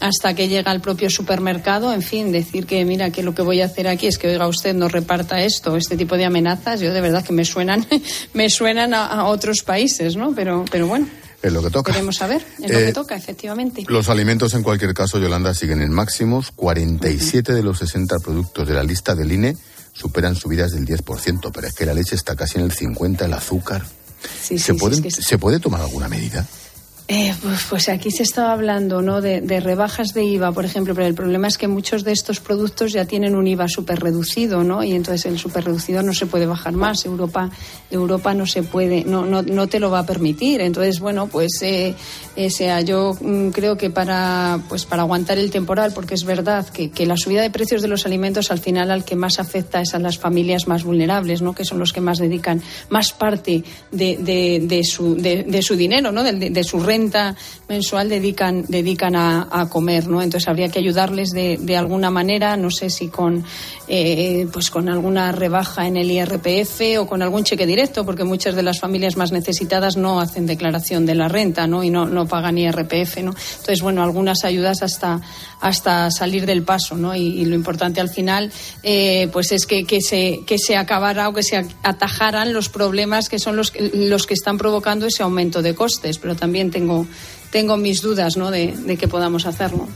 hasta que llega al propio supermercado, en fin, decir que mira que lo que voy a hacer aquí es que oiga usted no reparta esto, este tipo de amenazas, yo de verdad que me suenan, [LAUGHS] me suenan a, a otros países, ¿no? Pero, pero bueno.
Es lo que toca.
Queremos saber, es eh, lo que toca, efectivamente.
Los alimentos, en cualquier caso, Yolanda, siguen en máximos. 47 uh -huh. de los 60 productos de la lista del INE superan subidas del 10%, pero es que la leche está casi en el 50%, el azúcar.
Sí,
¿Se,
sí,
pueden,
sí, es que...
¿Se puede tomar alguna medida?
Eh, pues, pues, aquí se estaba hablando ¿no? De, rebajas de IVA, por ejemplo, pero el problema es que muchos de estos productos ya tienen un IVA súper reducido, ¿no? Y entonces el súper reducido no se puede bajar más. Europa, Europa no se puede, no, no, no te lo va a permitir. Entonces, bueno, pues eh, eh, sea, yo mm, creo que para, pues para aguantar el temporal, porque es verdad que, que, la subida de precios de los alimentos al final al que más afecta es a las familias más vulnerables, ¿no? Que son los que más dedican más parte de, de, su, de, su dinero, ¿no? De su renta renta mensual dedican, dedican a, comer, ¿no? Entonces habría que ayudarles de, de alguna manera, no sé si con, eh, pues con alguna rebaja en el IRPF o con algún cheque directo, porque muchas de las familias más necesitadas no hacen declaración de la renta, ¿no? Y no, no pagan IRPF, ¿no? Entonces, bueno, algunas ayudas hasta, hasta salir del paso, ¿no? Y, y lo importante al final, eh, pues es que, que, se, que se acabara o que se atajaran los problemas que son los, los que están provocando ese aumento de costes, pero también tengo tengo mis dudas ¿no? de, de que podamos hacerlo.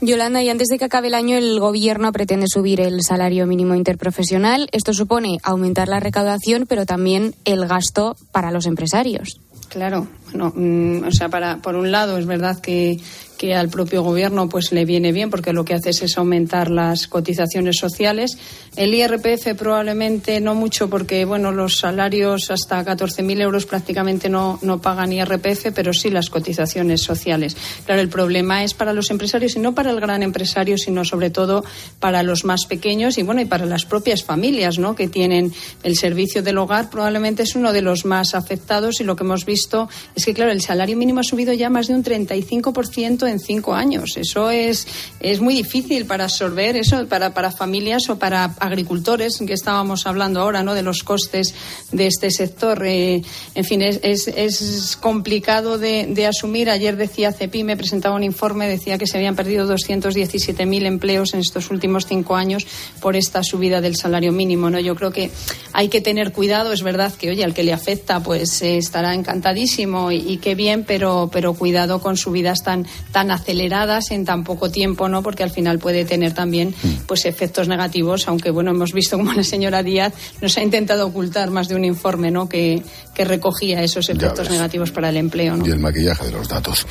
Yolanda, y antes de que acabe el año, el Gobierno pretende subir el salario mínimo interprofesional. Esto supone aumentar la recaudación, pero también el gasto para los empresarios.
Claro, bueno, mm, o sea, para, por un lado es verdad que que al propio gobierno pues le viene bien porque lo que hace es aumentar las cotizaciones sociales. El IRPF probablemente no mucho porque bueno los salarios hasta 14.000 euros prácticamente no, no pagan IRPF, pero sí las cotizaciones sociales. Claro, el problema es para los empresarios y no para el gran empresario, sino sobre todo para los más pequeños y bueno y para las propias familias, ¿no? Que tienen el servicio del hogar probablemente es uno de los más afectados y lo que hemos visto es que claro el salario mínimo ha subido ya más de un 35% en cinco años. Eso es, es muy difícil para absorber, eso para, para familias o para agricultores, que estábamos hablando ahora, ¿no? De los costes de este sector. Eh, en fin, es, es, complicado de, de, asumir. Ayer decía CEPI, me presentaba un informe, decía que se habían perdido 217.000 empleos en estos últimos cinco años por esta subida del salario mínimo, ¿no? Yo creo que hay que tener cuidado. Es verdad que, oye, al que le afecta, pues eh, estará encantadísimo y, y, qué bien, pero, pero cuidado con subidas tan, tan aceleradas en tan poco tiempo, ¿no? Porque al final puede tener también mm. pues efectos negativos, aunque bueno, hemos visto como la señora Díaz nos ha intentado ocultar más de un informe, ¿no? Que, que recogía esos efectos negativos para el empleo, ¿no?
Y el maquillaje de los datos.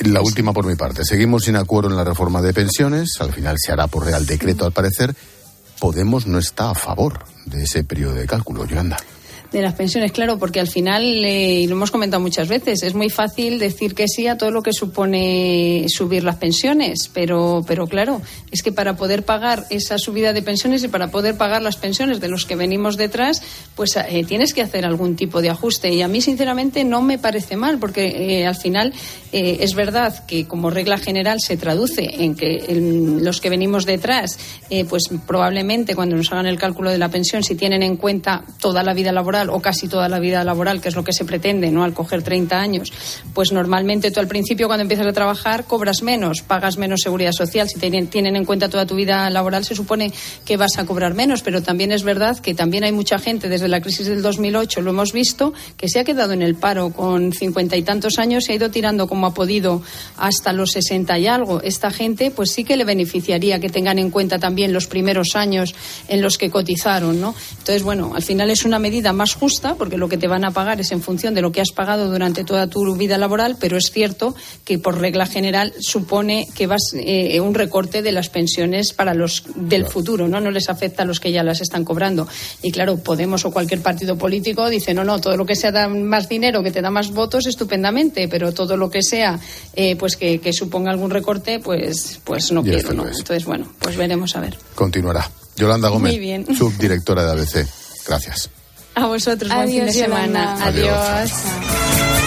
La última por mi parte. Seguimos sin acuerdo en la reforma de pensiones. Al final se hará por real decreto, al parecer. Podemos no está a favor de ese periodo de cálculo, Yolanda
de las pensiones, claro, porque al final, eh, y lo hemos comentado muchas veces, es muy fácil decir que sí a todo lo que supone subir las pensiones, pero, pero claro, es que para poder pagar esa subida de pensiones y para poder pagar las pensiones de los que venimos detrás, pues eh, tienes que hacer algún tipo de ajuste. Y a mí, sinceramente, no me parece mal, porque eh, al final es verdad que como regla general se traduce en que los que venimos detrás, pues probablemente cuando nos hagan el cálculo de la pensión, si tienen en cuenta toda la vida laboral, o casi toda la vida laboral, que es lo que se pretende, ¿no? Al coger 30 años, pues normalmente tú al principio cuando empiezas a trabajar cobras menos, pagas menos seguridad social. Si tienen, tienen en cuenta toda tu vida laboral, se supone que vas a cobrar menos, pero también es verdad que también hay mucha gente desde la crisis del 2008, lo hemos visto, que se ha quedado en el paro con cincuenta y tantos años, se ha ido tirando como ha podido hasta los 60 y algo. Esta gente, pues sí que le beneficiaría que tengan en cuenta también los primeros años en los que cotizaron, ¿no? Entonces, bueno, al final es una medida más justa, porque lo que te van a pagar es en función de lo que has pagado durante toda tu vida laboral, pero es cierto que por regla general supone que vas eh, un recorte de las pensiones para los del futuro, ¿no? No les afecta a los que ya las están cobrando. Y claro, Podemos o cualquier partido político dice, no, no, todo lo que sea da más dinero, que te da más votos, estupendamente, pero todo lo que sea, eh, pues que, que, suponga algún recorte, pues, pues no quiero, ¿no? Entonces, bueno, pues veremos a ver.
Continuará. Yolanda Gómez, subdirectora de ABC. Gracias.
A vosotros, buen fin de semana. Adiós. Adiós.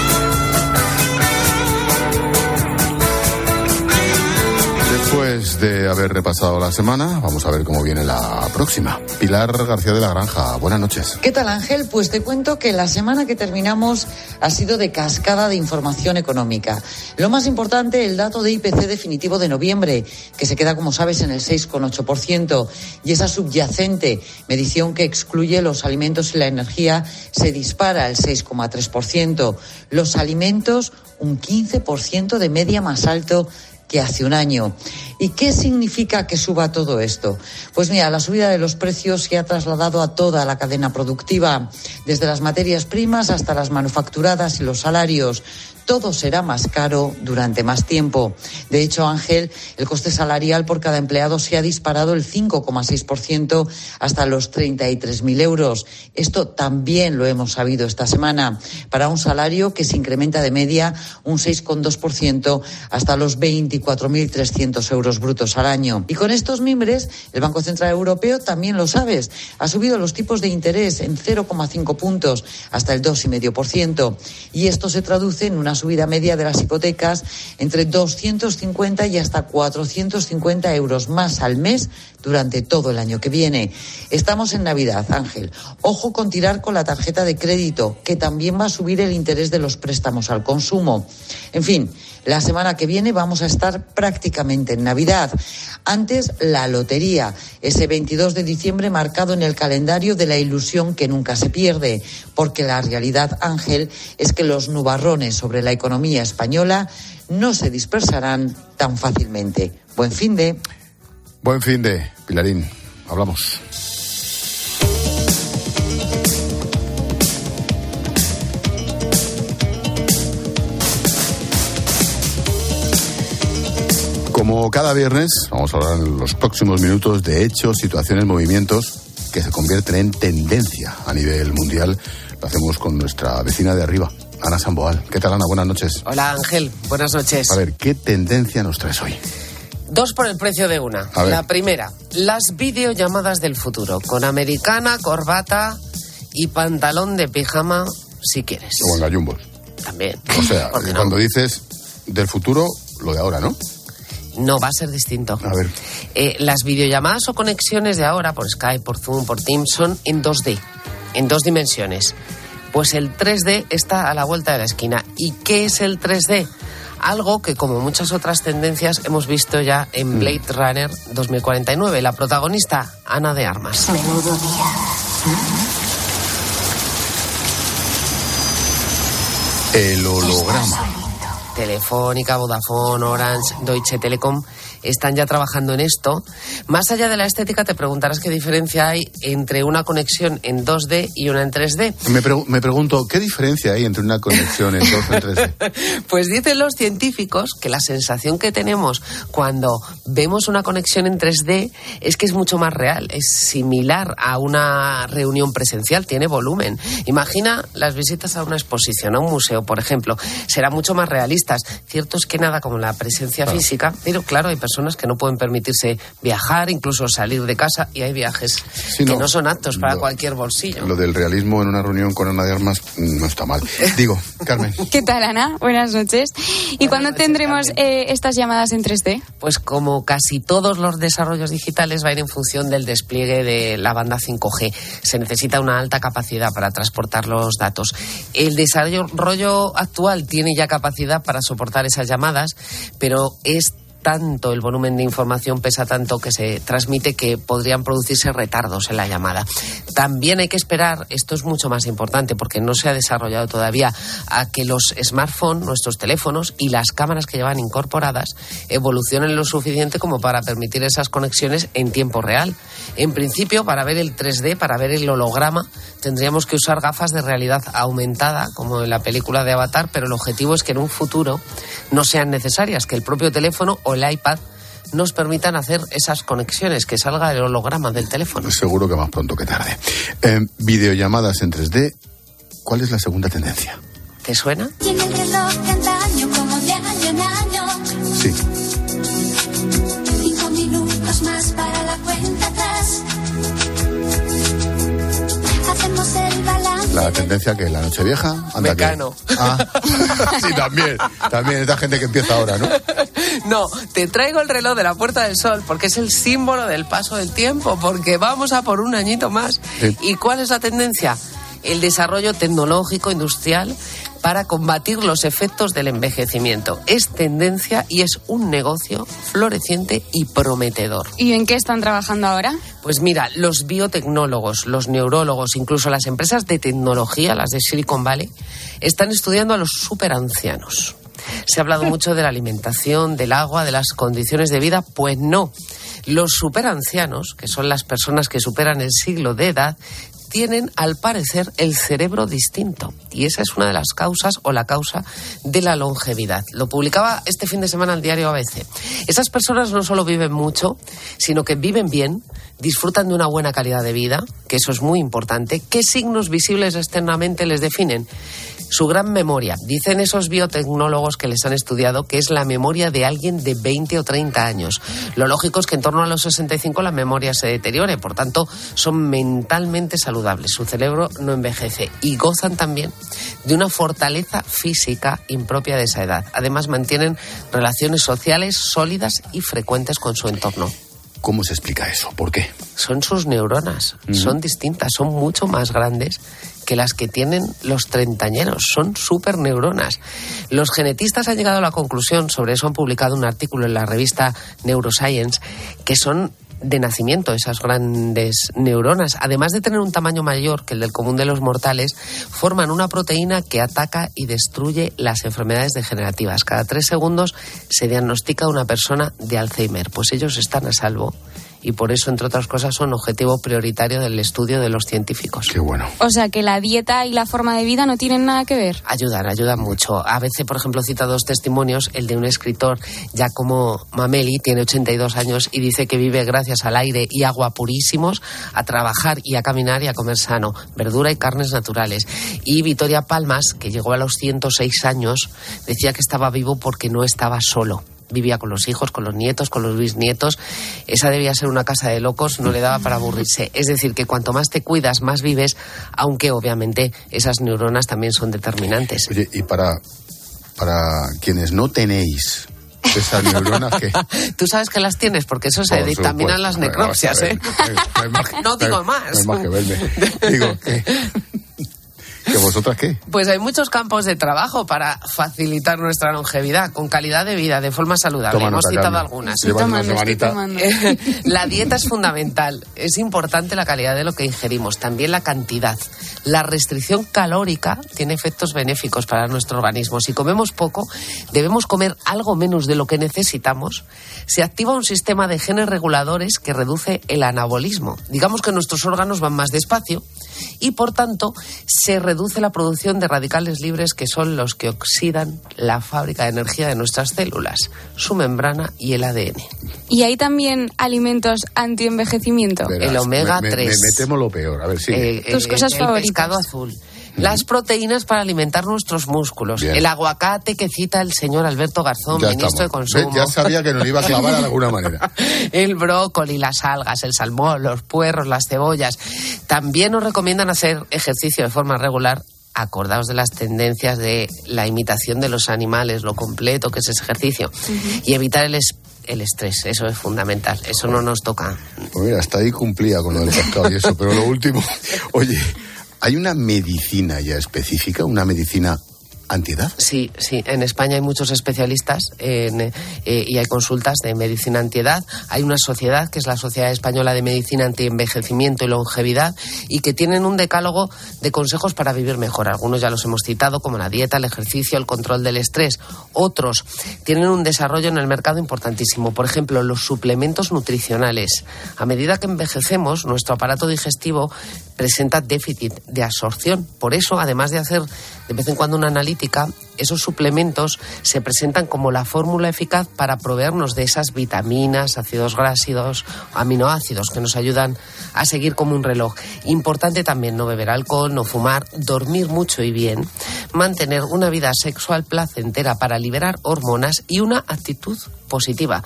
Después de haber repasado la semana, vamos a ver cómo viene la próxima. Pilar García de la Granja, buenas noches.
¿Qué tal Ángel? Pues te cuento que la semana que terminamos ha sido de cascada de información económica. Lo más importante, el dato de IPC definitivo de noviembre, que se queda, como sabes, en el 6,8%, y esa subyacente medición que excluye los alimentos y la energía se dispara al 6,3%. Los alimentos, un 15% de media más alto que hace un año. ¿Y qué significa que suba todo esto? Pues mira, la subida de los precios se ha trasladado a toda la cadena productiva, desde las materias primas hasta las manufacturadas y los salarios todo será más caro durante más tiempo. De hecho, Ángel, el coste salarial por cada empleado se ha disparado el 5,6% hasta los 33.000 euros. Esto también lo hemos sabido esta semana, para un salario que se incrementa de media un 6,2% hasta los 24.300 euros brutos al año. Y con estos mimbres, el Banco Central Europeo también lo sabes, ha subido los tipos de interés en 0,5 puntos hasta el 2,5%. Y esto se traduce en una una subida media de las hipotecas entre 250 y hasta 450 euros más al mes durante todo el año que viene. Estamos en Navidad, Ángel. Ojo con tirar con la tarjeta de crédito, que también va a subir el interés de los préstamos al consumo. En fin, la semana que viene vamos a estar prácticamente en Navidad. Antes, la lotería, ese 22 de diciembre marcado en el calendario de la ilusión que nunca se pierde, porque la realidad, Ángel, es que los nubarrones sobre la economía española no se dispersarán tan fácilmente. Buen fin de.
Buen fin de, Pilarín. Hablamos. Como cada viernes, vamos a hablar en los próximos minutos de hechos, situaciones, movimientos que se convierten en tendencia a nivel mundial. Lo hacemos con nuestra vecina de arriba, Ana Samboal. ¿Qué tal, Ana? Buenas noches.
Hola, Ángel. Buenas noches.
A ver, ¿qué tendencia nos traes hoy?
Dos por el precio de una.
A ver.
La primera, las videollamadas del futuro, con americana, corbata y pantalón de pijama, si quieres.
O en gallumbos.
También.
O sea, [LAUGHS] cuando dices del futuro, lo de ahora, ¿no?
No, va a ser distinto.
A ver.
Eh, las videollamadas o conexiones de ahora, por Skype, por Zoom, por Teams, son en 2D, en dos dimensiones. Pues el 3D está a la vuelta de la esquina. ¿Y qué es el 3D? Algo que, como muchas otras tendencias, hemos visto ya
Mm.
en Blade Runner 2049. La protagonista, Ana de Armas.
Menudo día.
El holograma.
Telefónica, Vodafone, Orange, Deutsche Telekom están ya trabajando en esto. Más allá de la estética, te preguntarás qué diferencia hay entre una conexión en 2D y una en 3D.
Me, pregu- me pregunto, ¿qué diferencia hay entre una conexión en 2 y en 3D? [LAUGHS]
Pues dicen los científicos que la sensación que tenemos cuando vemos una conexión en 3D es que es mucho más real, es similar a una reunión presencial, tiene volumen. Imagina las visitas a una exposición, a un museo, por ejemplo, serán mucho más realistas. Cierto es que nada como la presencia
Claro.
física, pero claro, hay personas que no pueden permitirse viajar, incluso salir de casa, y hay viajes
Sí,
que
no.
no son aptos para
Lo-
cualquier bolsillo.
Lo del realismo en una reunión con Ana de Armas mm, no está mal. Digo, [LAUGHS] Carmen.
¿Qué tal, Ana? Buenas noches. ¿Y cuándo tendremos eh, estas llamadas en 3D?
Pues como casi todos los desarrollos digitales va a ir en función del despliegue de la banda 5G. Se necesita una alta capacidad para transportar los datos. El desarrollo actual tiene ya capacidad para soportar esas llamadas, pero es tanto el volumen de información pesa tanto que se transmite que podrían producirse retardos en la llamada. También hay que esperar, esto es mucho más importante porque no se ha desarrollado todavía, a que los smartphones, nuestros teléfonos y las cámaras que llevan incorporadas evolucionen lo suficiente como para permitir esas conexiones en tiempo real. En principio, para ver el 3D, para ver el holograma, tendríamos que usar gafas de realidad aumentada, como en la película de Avatar, pero el objetivo es que en un futuro no sean necesarias, que el propio teléfono el iPad nos permitan hacer esas conexiones, que salga el holograma del teléfono.
Seguro que más pronto que tarde. Eh, videollamadas en 3D. ¿Cuál es la segunda tendencia?
¿Te suena?
Tiene La
tendencia que la noche vieja. Anda que-
Mecano.
Ah, [LAUGHS] sí, también. También esta gente que empieza ahora, ¿no?
No, te traigo el reloj de la Puerta del Sol porque es el símbolo del paso del tiempo, porque vamos a por un añito más.
Sí.
¿Y cuál es la tendencia? El desarrollo tecnológico industrial para combatir los efectos del envejecimiento. Es tendencia y es un negocio floreciente y prometedor.
¿Y en qué están trabajando ahora?
Pues mira, los biotecnólogos, los neurólogos, incluso las empresas de tecnología, las de Silicon Valley, están estudiando a los superancianos. Se ha hablado [LAUGHS] mucho de la alimentación, del agua, de las condiciones de vida. Pues no. Los superancianos, que son las personas que superan el siglo de edad, tienen, al parecer, el cerebro distinto. Y esa es una de las causas o la causa de la longevidad. Lo publicaba este fin de semana el diario ABC. Esas personas no solo viven mucho, sino que viven bien, disfrutan de una buena calidad de vida, que eso es muy importante. ¿Qué signos visibles externamente les definen? Su gran memoria. Dicen esos biotecnólogos que les han estudiado que es la memoria de alguien de 20 o 30 años. Lo lógico es que en torno a los 65 la memoria se deteriore, por tanto son mentalmente saludables. Su cerebro no envejece y gozan también de una fortaleza física impropia de esa edad. Además mantienen relaciones sociales sólidas y frecuentes con su entorno.
¿Cómo se explica eso? ¿Por qué?
Son sus neuronas, son distintas, son mucho más grandes que las que tienen los treintañeros, son super neuronas. Los genetistas han llegado a la conclusión, sobre eso han publicado un artículo en la revista Neuroscience, que son de nacimiento esas grandes neuronas, además de tener un tamaño mayor que el del común de los mortales, forman una proteína que ataca y destruye las enfermedades degenerativas. Cada tres segundos se diagnostica una persona de Alzheimer, pues ellos están a salvo y por eso, entre otras cosas, son objetivo prioritario del estudio de los científicos.
Qué bueno.
O sea que la dieta y la forma de vida no tienen nada que ver.
Ayudan, ayudan mucho. A veces, por ejemplo, cita dos testimonios, el de un escritor, Giacomo Mameli, tiene 82 años y dice que vive gracias al aire y agua purísimos, a trabajar y a caminar y a comer sano, verdura y carnes naturales. Y Victoria Palmas, que llegó a los 106 años, decía que estaba vivo porque no estaba solo vivía con los hijos, con los nietos, con los bisnietos. Esa debía ser una casa de locos, no le daba para aburrirse. Es decir, que cuanto más te cuidas, más vives, aunque obviamente esas neuronas también son determinantes.
Oye, y para, para quienes no tenéis esas neuronas que... [LAUGHS]
Tú sabes que las tienes porque eso se dictaminan las necropsias, ¿eh?
No hay más que-
No digo más.
No hay más que verme. Digo, que, [LAUGHS] que vosotras qué.
Pues hay muchos campos de trabajo para facilitar nuestra longevidad con calidad de vida, de forma saludable.
Toma
Hemos
nota,
citado
Carmen.
algunas.
Una semanita. [LAUGHS]
la dieta es fundamental. Es importante la calidad de lo que ingerimos, también la cantidad. La restricción calórica tiene efectos benéficos para nuestro organismo. Si comemos poco, debemos comer algo menos de lo que necesitamos. Se activa un sistema de genes reguladores que reduce el anabolismo. Digamos que nuestros órganos van más despacio y por tanto se reduce la producción de radicales libres que son los que oxidan la fábrica de energía de nuestras células, su membrana y el ADN.
Y hay también alimentos anti-envejecimiento.
el omega
me, me-
3.
me- me temo lo peor. A ver, sí.
Eh,
Tus
eh,
cosas
el
favoritas.
pescado azul. Las proteínas para alimentar nuestros músculos.
Bien.
El aguacate que cita el señor Alberto Garzón,
ya
ministro
estamos.
de Consumo.
Ya sabía que nos iba a clavar de [LAUGHS] alguna manera.
el brócoli, las algas, el salmón, los puerros, las cebollas. También nos recomiendan hacer ejercicio de forma regular. Acordaos de las tendencias de la imitación de los animales, lo completo que es ese ejercicio. Y evitar el, es- el estrés, eso es fundamental. Eso no nos toca.
Pues mira, hasta ahí cumplía con lo del pescado y eso, pero lo último, [LAUGHS] oye, ¿hay una medicina ya específica, una medicina antiedad?
Sí, sí. En España hay muchos especialistas en, eh, y hay consultas de medicina antiedad. Hay una sociedad que es la Sociedad Española de Medicina Antienvejecimiento y Longevidad y que tienen un decálogo de consejos para vivir mejor. Algunos ya los hemos citado, como la dieta, el ejercicio, el control del estrés. Otros tienen un desarrollo en el mercado importantísimo. Por ejemplo, los suplementos nutricionales. A medida que envejecemos, nuestro aparato digestivo presenta déficit de absorción. Por eso, además de hacer de vez en cuando una analítica, esos suplementos se presentan como la fórmula eficaz para proveernos de esas vitaminas, ácidos grasos, aminoácidos que nos ayudan a seguir como un reloj. Importante también no beber alcohol, no fumar, dormir mucho y bien, mantener una vida sexual placentera para liberar hormonas y una actitud positiva.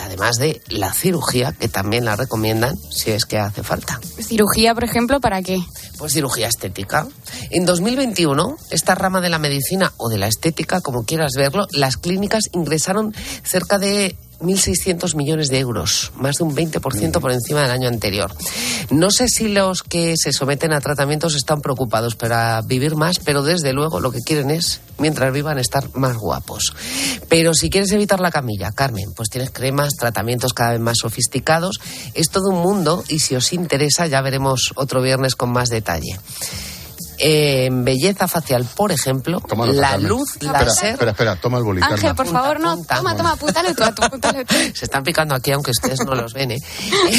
Además de la cirugía, que también la recomiendan si es que hace falta.
Cirugía, por ejemplo, ¿para qué?
Pues cirugía estética. En 2021, esta rama de la medicina o de la estética, como quieras verlo, las clínicas ingresaron cerca de 1.600 millones de euros, más de un 20% por encima del año anterior. No sé si los que se someten a tratamientos están preocupados para vivir más, pero desde luego lo que quieren es, mientras vivan, estar más guapos. Pero si quieres evitar la camilla, Carmen, pues tienes cremas, tratamientos cada vez más sofisticados. Es todo un mundo y si os interesa ya veremos otro viernes con más detalle. En belleza facial, por ejemplo, la luz láser.
Espera, espera, toma el boli,
Ángel, por favor, no. Toma, toma, apúntale tú, apúntale tú. [LAUGHS]
Se están picando aquí, aunque ustedes no los ven. ¿eh?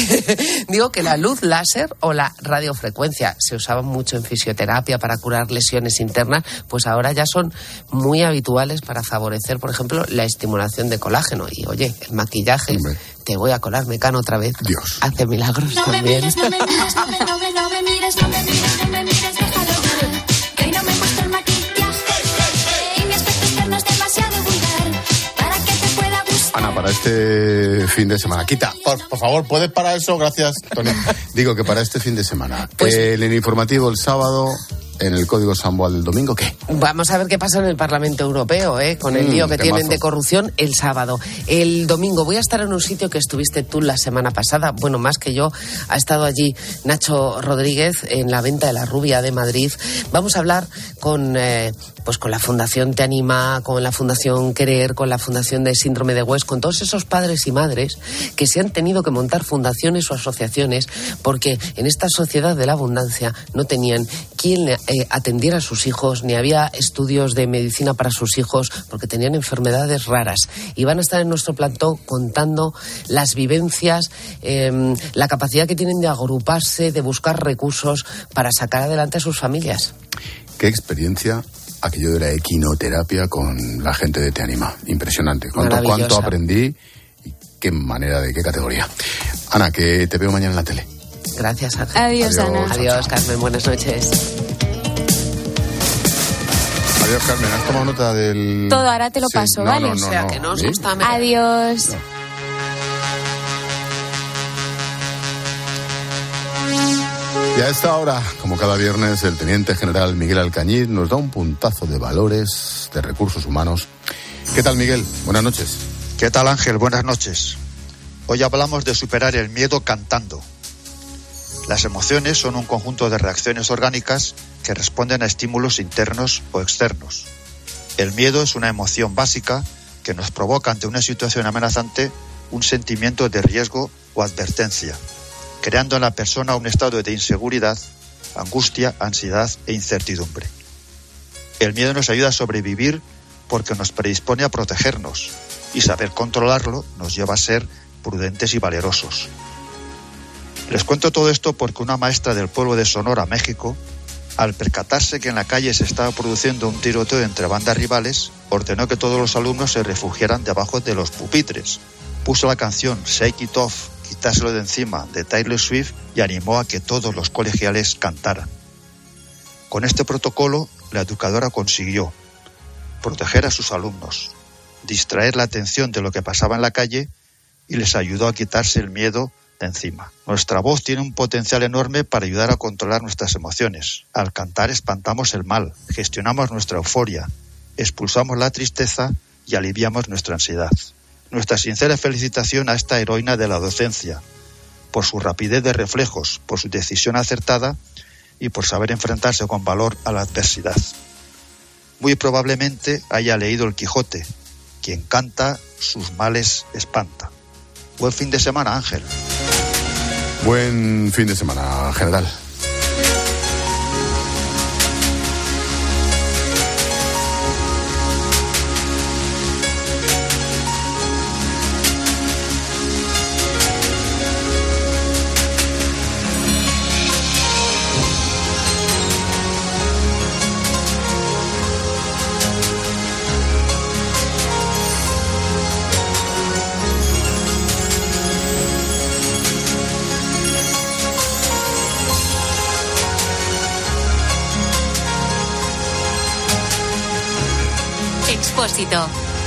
[LAUGHS] Digo que la luz láser o la radiofrecuencia se usaban mucho en fisioterapia para curar lesiones internas, pues ahora ya son muy habituales para favorecer, por ejemplo, la estimulación de colágeno. Y oye, el maquillaje, te voy a colar mecano otra vez.
Dios.
Hace milagros
No me
también.
Ana, para este fin de semana. Quita, por, por favor, ¿puedes parar eso? Gracias, Tony. [LAUGHS] Digo que para este fin de semana.
Pues-
el informativo el sábado, en el Código Samboal del domingo, ¿qué?
Vamos a ver qué pasa en el Parlamento Europeo, ¿eh? con el
Mm,
lío que tienen de corrupción el sábado. El domingo voy a estar en un sitio que estuviste tú la semana pasada, bueno, más que yo, ha estado allí Nacho Rodríguez en la venta de la rubia de Madrid. Vamos a hablar con eh, pues con la Fundación Te Anima, con la Fundación Querer, con la Fundación de Síndrome de West, con todos esos padres y madres que se han tenido que montar fundaciones o asociaciones porque en esta sociedad de la abundancia no tenían quien eh, atendiera a sus hijos, ni había estudios de medicina para sus hijos porque tenían enfermedades raras. Y van a estar en nuestro plantón contando las vivencias, em, la capacidad que tienen de agruparse, de buscar recursos para sacar adelante a sus familias.
¿Qué experiencia aquello de la equinoterapia con la gente de Te Anima. Impresionante. ¿Cuánto, cuánto aprendí y qué manera, de qué categoría. Ana, que te veo mañana en la tele.
Gracias,
Ana. Adiós, Ana.
Adiós, Carmen. Buenas noches.
Adiós, Carmen. ¿Has tomado nota del...?
Todo, ahora te lo paso, ¿vale?
o sea, que no os gusta...
Adiós.
Y a esta hora, como cada viernes, el teniente general Miguel Alcañiz nos da un puntazo de valores, de recursos humanos. ¿Qué tal, Miguel? Buenas noches.
¿Qué tal, Ángel? Buenas noches. Hoy hablamos de superar el miedo cantando. Las emociones son un conjunto de reacciones orgánicas que responden a estímulos internos o externos. El miedo es una emoción básica que nos provoca ante una situación amenazante un sentimiento de riesgo o advertencia creando en la persona un estado de inseguridad, angustia, ansiedad e incertidumbre. El miedo nos ayuda a sobrevivir porque nos predispone a protegernos y saber controlarlo nos lleva a ser prudentes y valerosos. Les cuento todo esto porque una maestra del pueblo de Sonora, México, al percatarse que en la calle se estaba produciendo un tiroteo entre bandas rivales, ordenó que todos los alumnos se refugiaran debajo de los pupitres. Puso la canción Shake It Off quitárselo de encima de Taylor Swift y animó a que todos los colegiales cantaran. Con este protocolo, la educadora consiguió proteger a sus alumnos, distraer la atención de lo que pasaba en la calle y les ayudó a quitarse el miedo encima. Nuestra voz tiene un potencial enorme para ayudar a controlar nuestras emociones. Al cantar espantamos el mal, gestionamos nuestra euforia, expulsamos la tristeza y aliviamos nuestra ansiedad nuestra sincera felicitación a esta heroína de la docencia, por su rapidez de reflejos, por su decisión acertada y por saber enfrentarse con valor a la adversidad. Muy probablemente haya leído El Quijote, quien canta sus males espanta. Buen fin de semana, Ángel.
Buen fin de semana, general.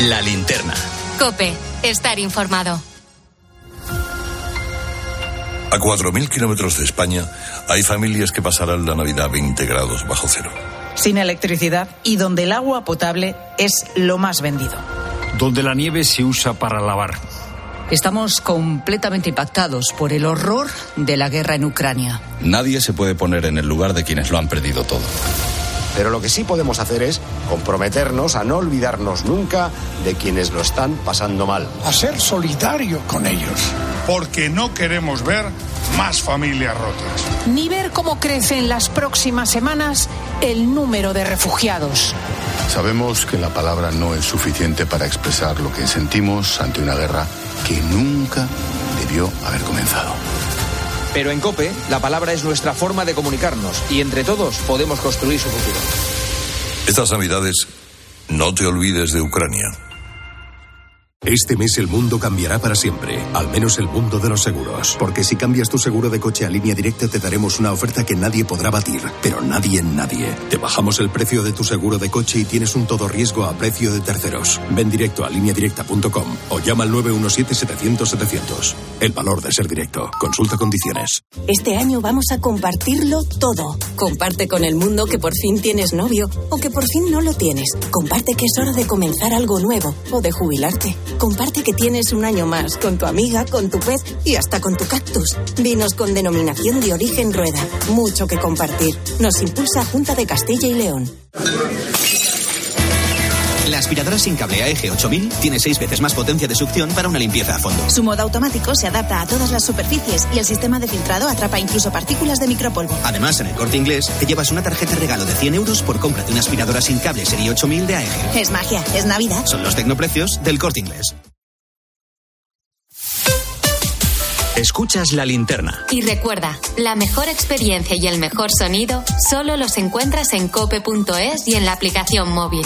La linterna.
Cope, estar informado.
A 4.000 kilómetros de España hay familias que pasarán la Navidad 20 grados bajo cero.
Sin electricidad y donde el agua potable es lo más vendido.
Donde la nieve se usa para lavar.
Estamos completamente impactados por el horror de la guerra en Ucrania.
Nadie se puede poner en el lugar de quienes lo han perdido todo.
Pero lo que sí podemos hacer es comprometernos a no olvidarnos nunca de quienes lo están pasando mal.
A ser solidario con ellos.
Porque no queremos ver más familias rotas.
Ni ver cómo crece en las próximas semanas el número de refugiados.
Sabemos que la palabra no es suficiente para expresar lo que sentimos ante una guerra que nunca debió haber comenzado.
Pero en COPE, la palabra es nuestra forma de comunicarnos y entre todos podemos construir su futuro.
Estas Navidades, no te olvides de Ucrania.
Este mes el mundo cambiará para siempre, al menos el mundo de los seguros. Porque si cambias tu seguro de coche a línea directa te daremos una oferta que nadie podrá batir, pero nadie en nadie. Te bajamos el precio de tu seguro de coche y tienes un todo riesgo a precio de terceros. Ven directo a lineadirecta.com o llama al 917-700-700. El valor de ser directo. Consulta condiciones.
Este año vamos a compartirlo todo. Comparte con el mundo que por fin tienes novio o que por fin no lo tienes. Comparte que es hora de comenzar algo nuevo o de jubilarte. Comparte que tienes un año más con tu amiga, con tu pez y hasta con tu cactus. Vinos con denominación de origen rueda. Mucho que compartir. Nos impulsa Junta de Castilla y León.
La aspiradora sin cable AEG 8000 tiene seis veces más potencia de succión para una limpieza a fondo.
Su modo automático se adapta a todas las superficies y el sistema de filtrado atrapa incluso partículas de micropolvo.
Además, en el corte inglés te llevas una tarjeta regalo de 100 euros por compra de una aspiradora sin cable serie 8000 de AEG.
Es magia, es Navidad.
Son los tecnoprecios del corte inglés.
Escuchas la linterna.
Y recuerda, la mejor experiencia y el mejor sonido solo los encuentras en cope.es y en la aplicación móvil.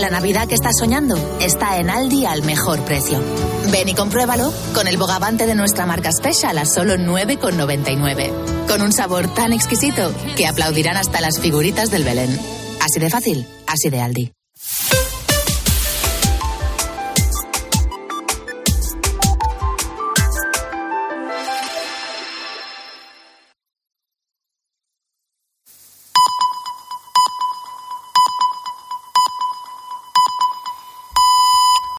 La Navidad que estás soñando está en Aldi al mejor precio. Ven y compruébalo con el bogavante de nuestra marca Special a solo 9,99. Con un sabor tan exquisito que aplaudirán hasta las figuritas del Belén. Así de fácil, así de Aldi.